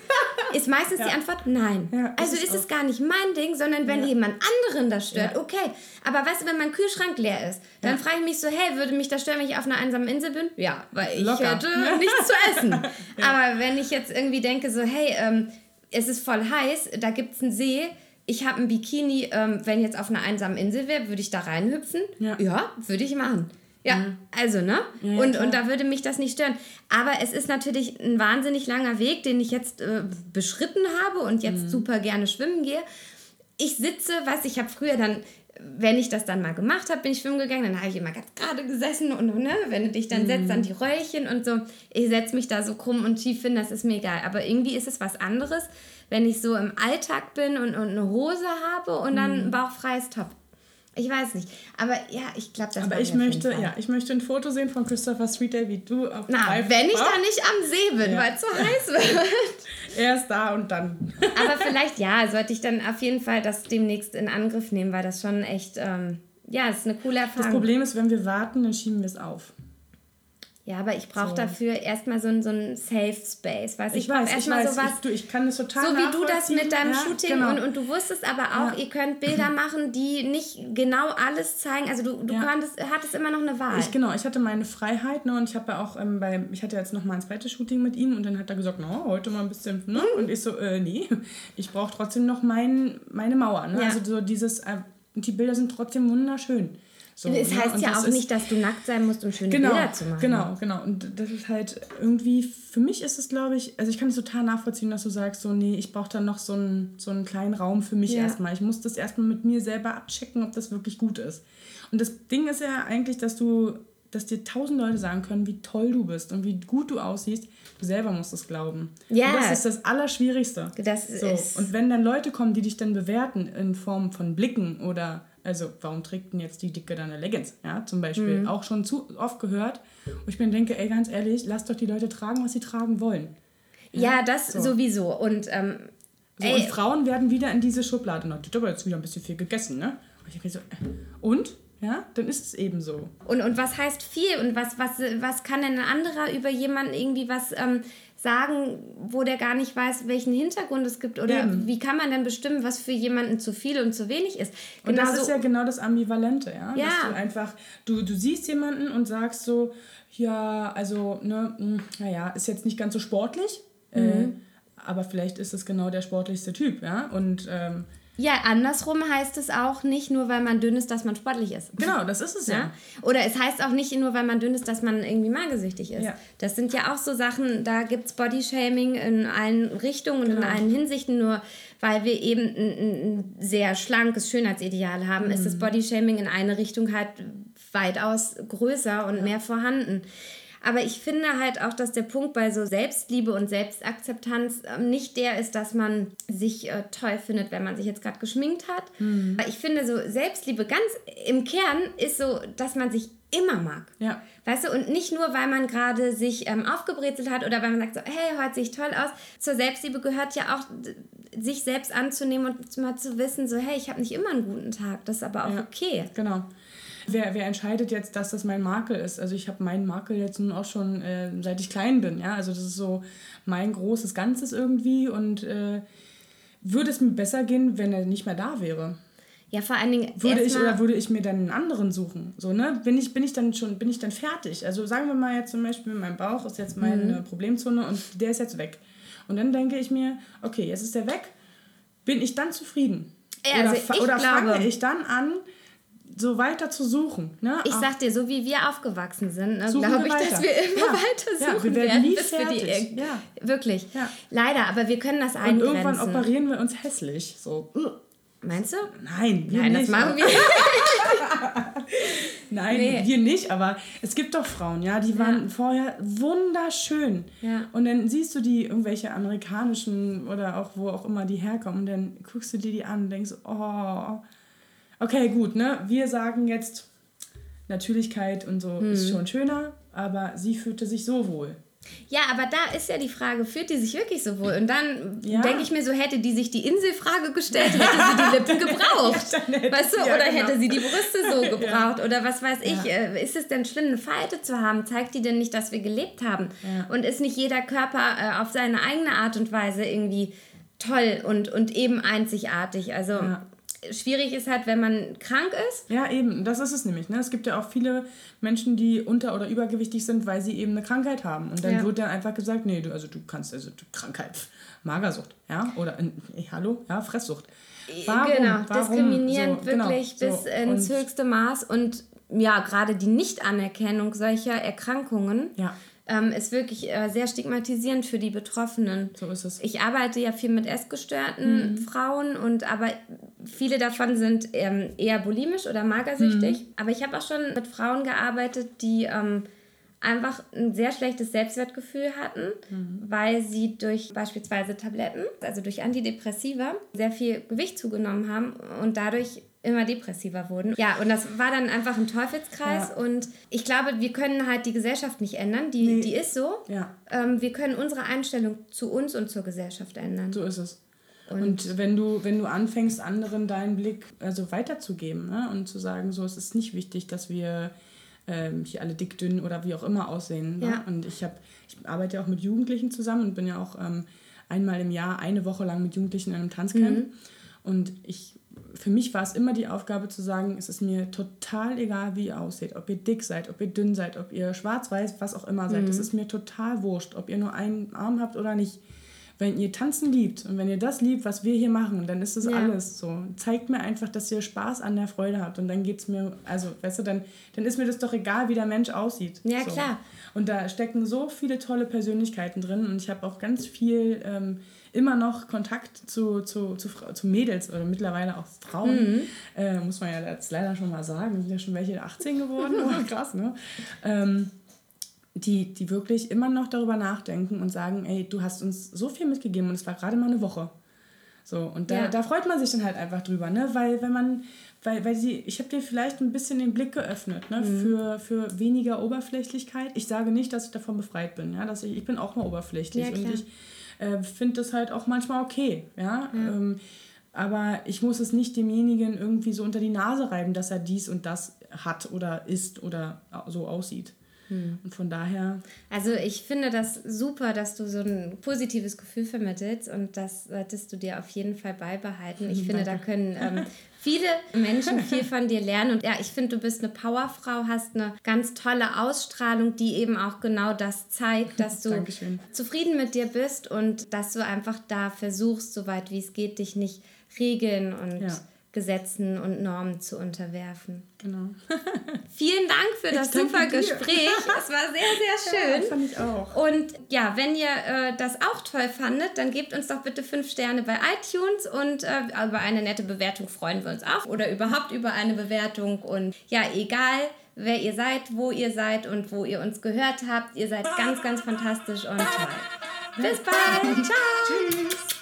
ist meistens ja. die Antwort nein. Ja, also ist, ist es gar nicht mein Ding, sondern wenn ja. jemand anderen das stört, okay. Aber weißt du, wenn mein Kühlschrank leer ist, dann frage ich mich so, hey, würde mich das stören, wenn ich auf einer einsamen Insel bin? Ja, weil ich Locker. hätte nichts zu essen. Aber wenn ich jetzt irgendwie denke so, hey, ähm, es ist voll heiß, da gibt es einen See, ich habe ein Bikini, ähm, wenn jetzt auf einer einsamen Insel wäre, würde ich da reinhüpfen? Ja, ja würde ich machen. Ja, mhm. also, ne? Ja, und, und da würde mich das nicht stören. Aber es ist natürlich ein wahnsinnig langer Weg, den ich jetzt äh, beschritten habe und jetzt mhm. super gerne schwimmen gehe. Ich sitze, was ich habe früher dann, wenn ich das dann mal gemacht habe, bin ich schwimmen gegangen, dann habe ich immer ganz gerade gesessen und ne, wenn du dich dann mhm. setzt, dann die Röllchen und so. Ich setze mich da so krumm und tief hin, das ist mir egal. Aber irgendwie ist es was anderes, wenn ich so im Alltag bin und, und eine Hose habe und dann ein mhm. bauchfreies Top. Ich weiß nicht. Aber ja, ich glaube, das Aber ich möchte, ja, ich möchte ein Foto sehen von Christopher Street Day, wie du auf Na, wenn ich da nicht am See bin, ja. weil es so heiß wird. Erst da und dann. Aber vielleicht, ja, sollte ich dann auf jeden Fall das demnächst in Angriff nehmen, weil das schon echt, ähm, ja, ist eine coole Erfahrung. Das Problem ist, wenn wir warten, dann schieben wir es auf. Ja, aber ich brauche so. dafür erstmal so ein, so ein Safe Space. Weißt? Ich, ich brauche erstmal sowas. Ich, du, ich kann das total So wie du das mit deinem ja, Shooting genau. und, und du wusstest aber auch, ja. ihr könnt Bilder machen, die nicht genau alles zeigen. Also du, du ja. konntest, hattest immer noch eine Wahl. Ich, genau, ich hatte meine Freiheit ne, und ich habe ja auch ähm, bei, ich hatte jetzt noch mal ein zweites Shooting mit ihm und dann hat er gesagt, no, heute mal ein bisschen, ne? Mhm. Und ich so, äh, nee, ich brauche trotzdem noch mein, meine Mauer. Ne? Also so dieses, äh, die Bilder sind trotzdem wunderschön. So, es ne? heißt ja auch nicht, dass du nackt sein musst, um schöne genau, Bilder zu machen. Genau, genau. Und das ist halt irgendwie, für mich ist es, glaube ich, also ich kann es total nachvollziehen, dass du sagst, so, nee, ich brauche dann noch so einen, so einen kleinen Raum für mich ja. erstmal. Ich muss das erstmal mit mir selber abchecken, ob das wirklich gut ist. Und das Ding ist ja eigentlich, dass du, dass dir tausend Leute sagen können, wie toll du bist und wie gut du aussiehst. Du selber musst es glauben. Ja. Und das ist das Allerschwierigste. Das so. ist. Und wenn dann Leute kommen, die dich dann bewerten in Form von Blicken oder also, warum trägt denn jetzt die Dicke dann eine Leggings? Ja, zum Beispiel. Mhm. Auch schon zu oft gehört. Und ich mir denke, ey, ganz ehrlich, lass doch die Leute tragen, was sie tragen wollen. Ja, ja das so. sowieso. Und, ähm, so, und Frauen werden wieder in diese Schublade. Na, die hat jetzt wieder ein bisschen viel gegessen, ne? Und ich so, äh, und? Ja, dann ist es eben so. Und, und was heißt viel? Und was, was, was kann denn ein anderer über jemanden irgendwie was ähm, sagen, wo der gar nicht weiß, welchen Hintergrund es gibt? Oder Eben. wie kann man denn bestimmen, was für jemanden zu viel und zu wenig ist? Genau und das ist ja genau das Ambivalente, ja? ja. Dass du einfach, du, du siehst jemanden und sagst so, ja, also, ne, hm, naja, ist jetzt nicht ganz so sportlich, äh, mhm. äh, aber vielleicht ist es genau der sportlichste Typ, ja? Und ähm, ja, andersrum heißt es auch nicht nur, weil man dünn ist, dass man sportlich ist. Genau, das ist es ja. ja. Oder es heißt auch nicht nur, weil man dünn ist, dass man irgendwie magersüchtig ist. Ja. Das sind ja auch so Sachen, da gibt es Bodyshaming in allen Richtungen genau. und in genau. allen Hinsichten. Nur weil wir eben ein, ein sehr schlankes Schönheitsideal haben, mhm. ist das Bodyshaming in eine Richtung halt weitaus größer und ja. mehr vorhanden. Aber ich finde halt auch, dass der Punkt bei so Selbstliebe und Selbstakzeptanz ähm, nicht der ist, dass man sich äh, toll findet, wenn man sich jetzt gerade geschminkt hat. Mhm. Ich finde so Selbstliebe ganz im Kern ist so, dass man sich immer mag. Ja. Weißt du, und nicht nur, weil man gerade sich ähm, aufgebrezelt hat oder weil man sagt so, hey, heute sehe ich toll aus. Zur Selbstliebe gehört ja auch, sich selbst anzunehmen und mal zu wissen, so, hey, ich habe nicht immer einen guten Tag. Das ist aber auch ja, okay. Genau. Wer, wer entscheidet jetzt, dass das mein Makel ist? Also ich habe meinen Makel jetzt nun auch schon, äh, seit ich klein bin. Ja? Also das ist so mein großes Ganzes irgendwie und äh, würde es mir besser gehen, wenn er nicht mehr da wäre. Ja, vor allen Dingen. Würde ich oder würde ich mir dann einen anderen suchen? So, ne? Bin ich, bin ich dann schon, bin ich dann fertig? Also sagen wir mal jetzt zum Beispiel, mein Bauch ist jetzt meine mhm. Problemzone und der ist jetzt weg. Und dann denke ich mir, okay, jetzt ist der weg, bin ich dann zufrieden? Ja, also oder, oder glaube, fange ich dann an, so weiter zu suchen. Ne? Ich sag dir, so wie wir aufgewachsen sind, ne, glaube ich, dass wir immer ja. weiter suchen ja, wir werden, nie fertig. wir ja. Wirklich. Ja. Leider, aber wir können das eingrenzen. Und irgendwann operieren wir uns hässlich. So. Meinst du? Nein, wir Nein, nicht. das machen wir. Nein, nee. wir nicht, aber es gibt doch Frauen, ja, die waren ja. vorher wunderschön. Ja. Und dann siehst du die, irgendwelche amerikanischen oder auch wo auch immer die herkommen, und dann guckst du dir die an und denkst, oh, okay, gut, ne? Wir sagen jetzt, Natürlichkeit und so hm. ist schon schöner, aber sie fühlte sich so wohl. Ja, aber da ist ja die Frage, fühlt die sich wirklich so wohl? Und dann ja. denke ich mir so, hätte die sich die Inselfrage gestellt, hätte sie die Lippen gebraucht. ja, weißt du? Ja, oder genau. hätte sie die Brüste so gebraucht? Oder was weiß ich. Äh, ist es denn schlimm, eine Falte zu haben? Zeigt die denn nicht, dass wir gelebt haben? Und ist nicht jeder Körper äh, auf seine eigene Art und Weise irgendwie toll und, und eben einzigartig? Also schwierig ist halt, wenn man krank ist. Ja, eben, das ist es nämlich. Ne? Es gibt ja auch viele Menschen, die unter- oder übergewichtig sind, weil sie eben eine Krankheit haben. Und dann ja. wird dann einfach gesagt, nee, du, also du kannst, also du, Krankheit, Magersucht, ja, oder, äh, hallo, ja, Fresssucht. Warum? Genau, Warum? diskriminierend so, genau, wirklich genau, bis so. ins höchste Maß und ja, gerade die Nichtanerkennung solcher Erkrankungen. Ja ähm, ist wirklich äh, sehr stigmatisierend für die Betroffenen. So ist es. Ich arbeite ja viel mit essgestörten mhm. Frauen und aber viele davon sind ähm, eher bulimisch oder magersüchtig. Mhm. Aber ich habe auch schon mit Frauen gearbeitet, die ähm, einfach ein sehr schlechtes Selbstwertgefühl hatten, mhm. weil sie durch beispielsweise Tabletten, also durch Antidepressiva, sehr viel Gewicht zugenommen haben und dadurch immer depressiver wurden. Ja, und das war dann einfach ein Teufelskreis. Ja. Und ich glaube, wir können halt die Gesellschaft nicht ändern. Die, nee. die ist so. Ja. Ähm, wir können unsere Einstellung zu uns und zur Gesellschaft ändern. So ist es. Und, und, wenn du, wenn du anfängst, anderen deinen Blick also weiterzugeben ne? und zu sagen, so, es ist nicht wichtig, dass wir ähm, hier alle dick, dünn oder wie auch immer aussehen. Ne? Ja. Und ich, hab, ich arbeite ja auch mit Jugendlichen zusammen und bin ja auch ähm, einmal im Jahr eine Woche lang mit Jugendlichen in einem Tanzcamp. Mhm. Und ich für mich war es immer die Aufgabe zu sagen, es ist mir total egal, wie ihr aussieht, ob ihr dick seid, ob ihr dünn seid, ob ihr schwarz-weiß, was auch immer seid. Es mhm. ist mir total wurscht, ob ihr nur einen Arm habt oder nicht. Wenn ihr tanzen liebt und wenn ihr das liebt, was wir hier machen, dann ist das ja. alles so. Zeigt mir einfach, dass ihr Spaß an der Freude habt und dann geht es mir, also weißt du, dann, dann ist mir das doch egal, wie der Mensch aussieht. Ja, so. klar. Und da stecken so viele tolle Persönlichkeiten drin und ich habe auch ganz viel... Ähm, immer noch Kontakt zu, zu, zu, zu Mädels oder mittlerweile auch Frauen. Mhm. Äh, muss man ja jetzt leider schon mal sagen. Sind ja schon welche 18 geworden. oh, krass, ne? Ähm, die, die wirklich immer noch darüber nachdenken und sagen, ey, du hast uns so viel mitgegeben und es war gerade mal eine Woche. So, und da, ja. da freut man sich dann halt einfach drüber, ne? Weil wenn man, weil, weil sie, ich habe dir vielleicht ein bisschen den Blick geöffnet, ne? Mhm. Für, für weniger Oberflächlichkeit. Ich sage nicht, dass ich davon befreit bin, ja. Dass ich, ich bin auch mal oberflächlich ja, und ich äh, finde das halt auch manchmal okay. Ja? ja. Ähm, aber ich muss es nicht demjenigen irgendwie so unter die Nase reiben, dass er dies und das hat oder ist oder so aussieht. Hm. Und von daher. Also ich finde das super, dass du so ein positives Gefühl vermittelst und das solltest du dir auf jeden Fall beibehalten. Ich finde, da können ähm, viele Menschen viel von dir lernen. Und ja, ich finde, du bist eine Powerfrau, hast eine ganz tolle Ausstrahlung, die eben auch genau das zeigt, dass du Dankeschön. zufrieden mit dir bist und dass du einfach da versuchst, soweit wie es geht, dich nicht regeln und ja. Gesetzen und Normen zu unterwerfen. Genau. Vielen Dank für das super dir. Gespräch. Es war sehr, sehr schön. Ja, fand ich auch. Und ja, wenn ihr äh, das auch toll fandet, dann gebt uns doch bitte fünf Sterne bei iTunes und äh, über eine nette Bewertung freuen wir uns auch. Oder überhaupt über eine Bewertung. Und ja, egal wer ihr seid, wo ihr seid und wo ihr uns gehört habt, ihr seid ganz, ganz fantastisch und toll. Bis bald. Ciao. Tschüss.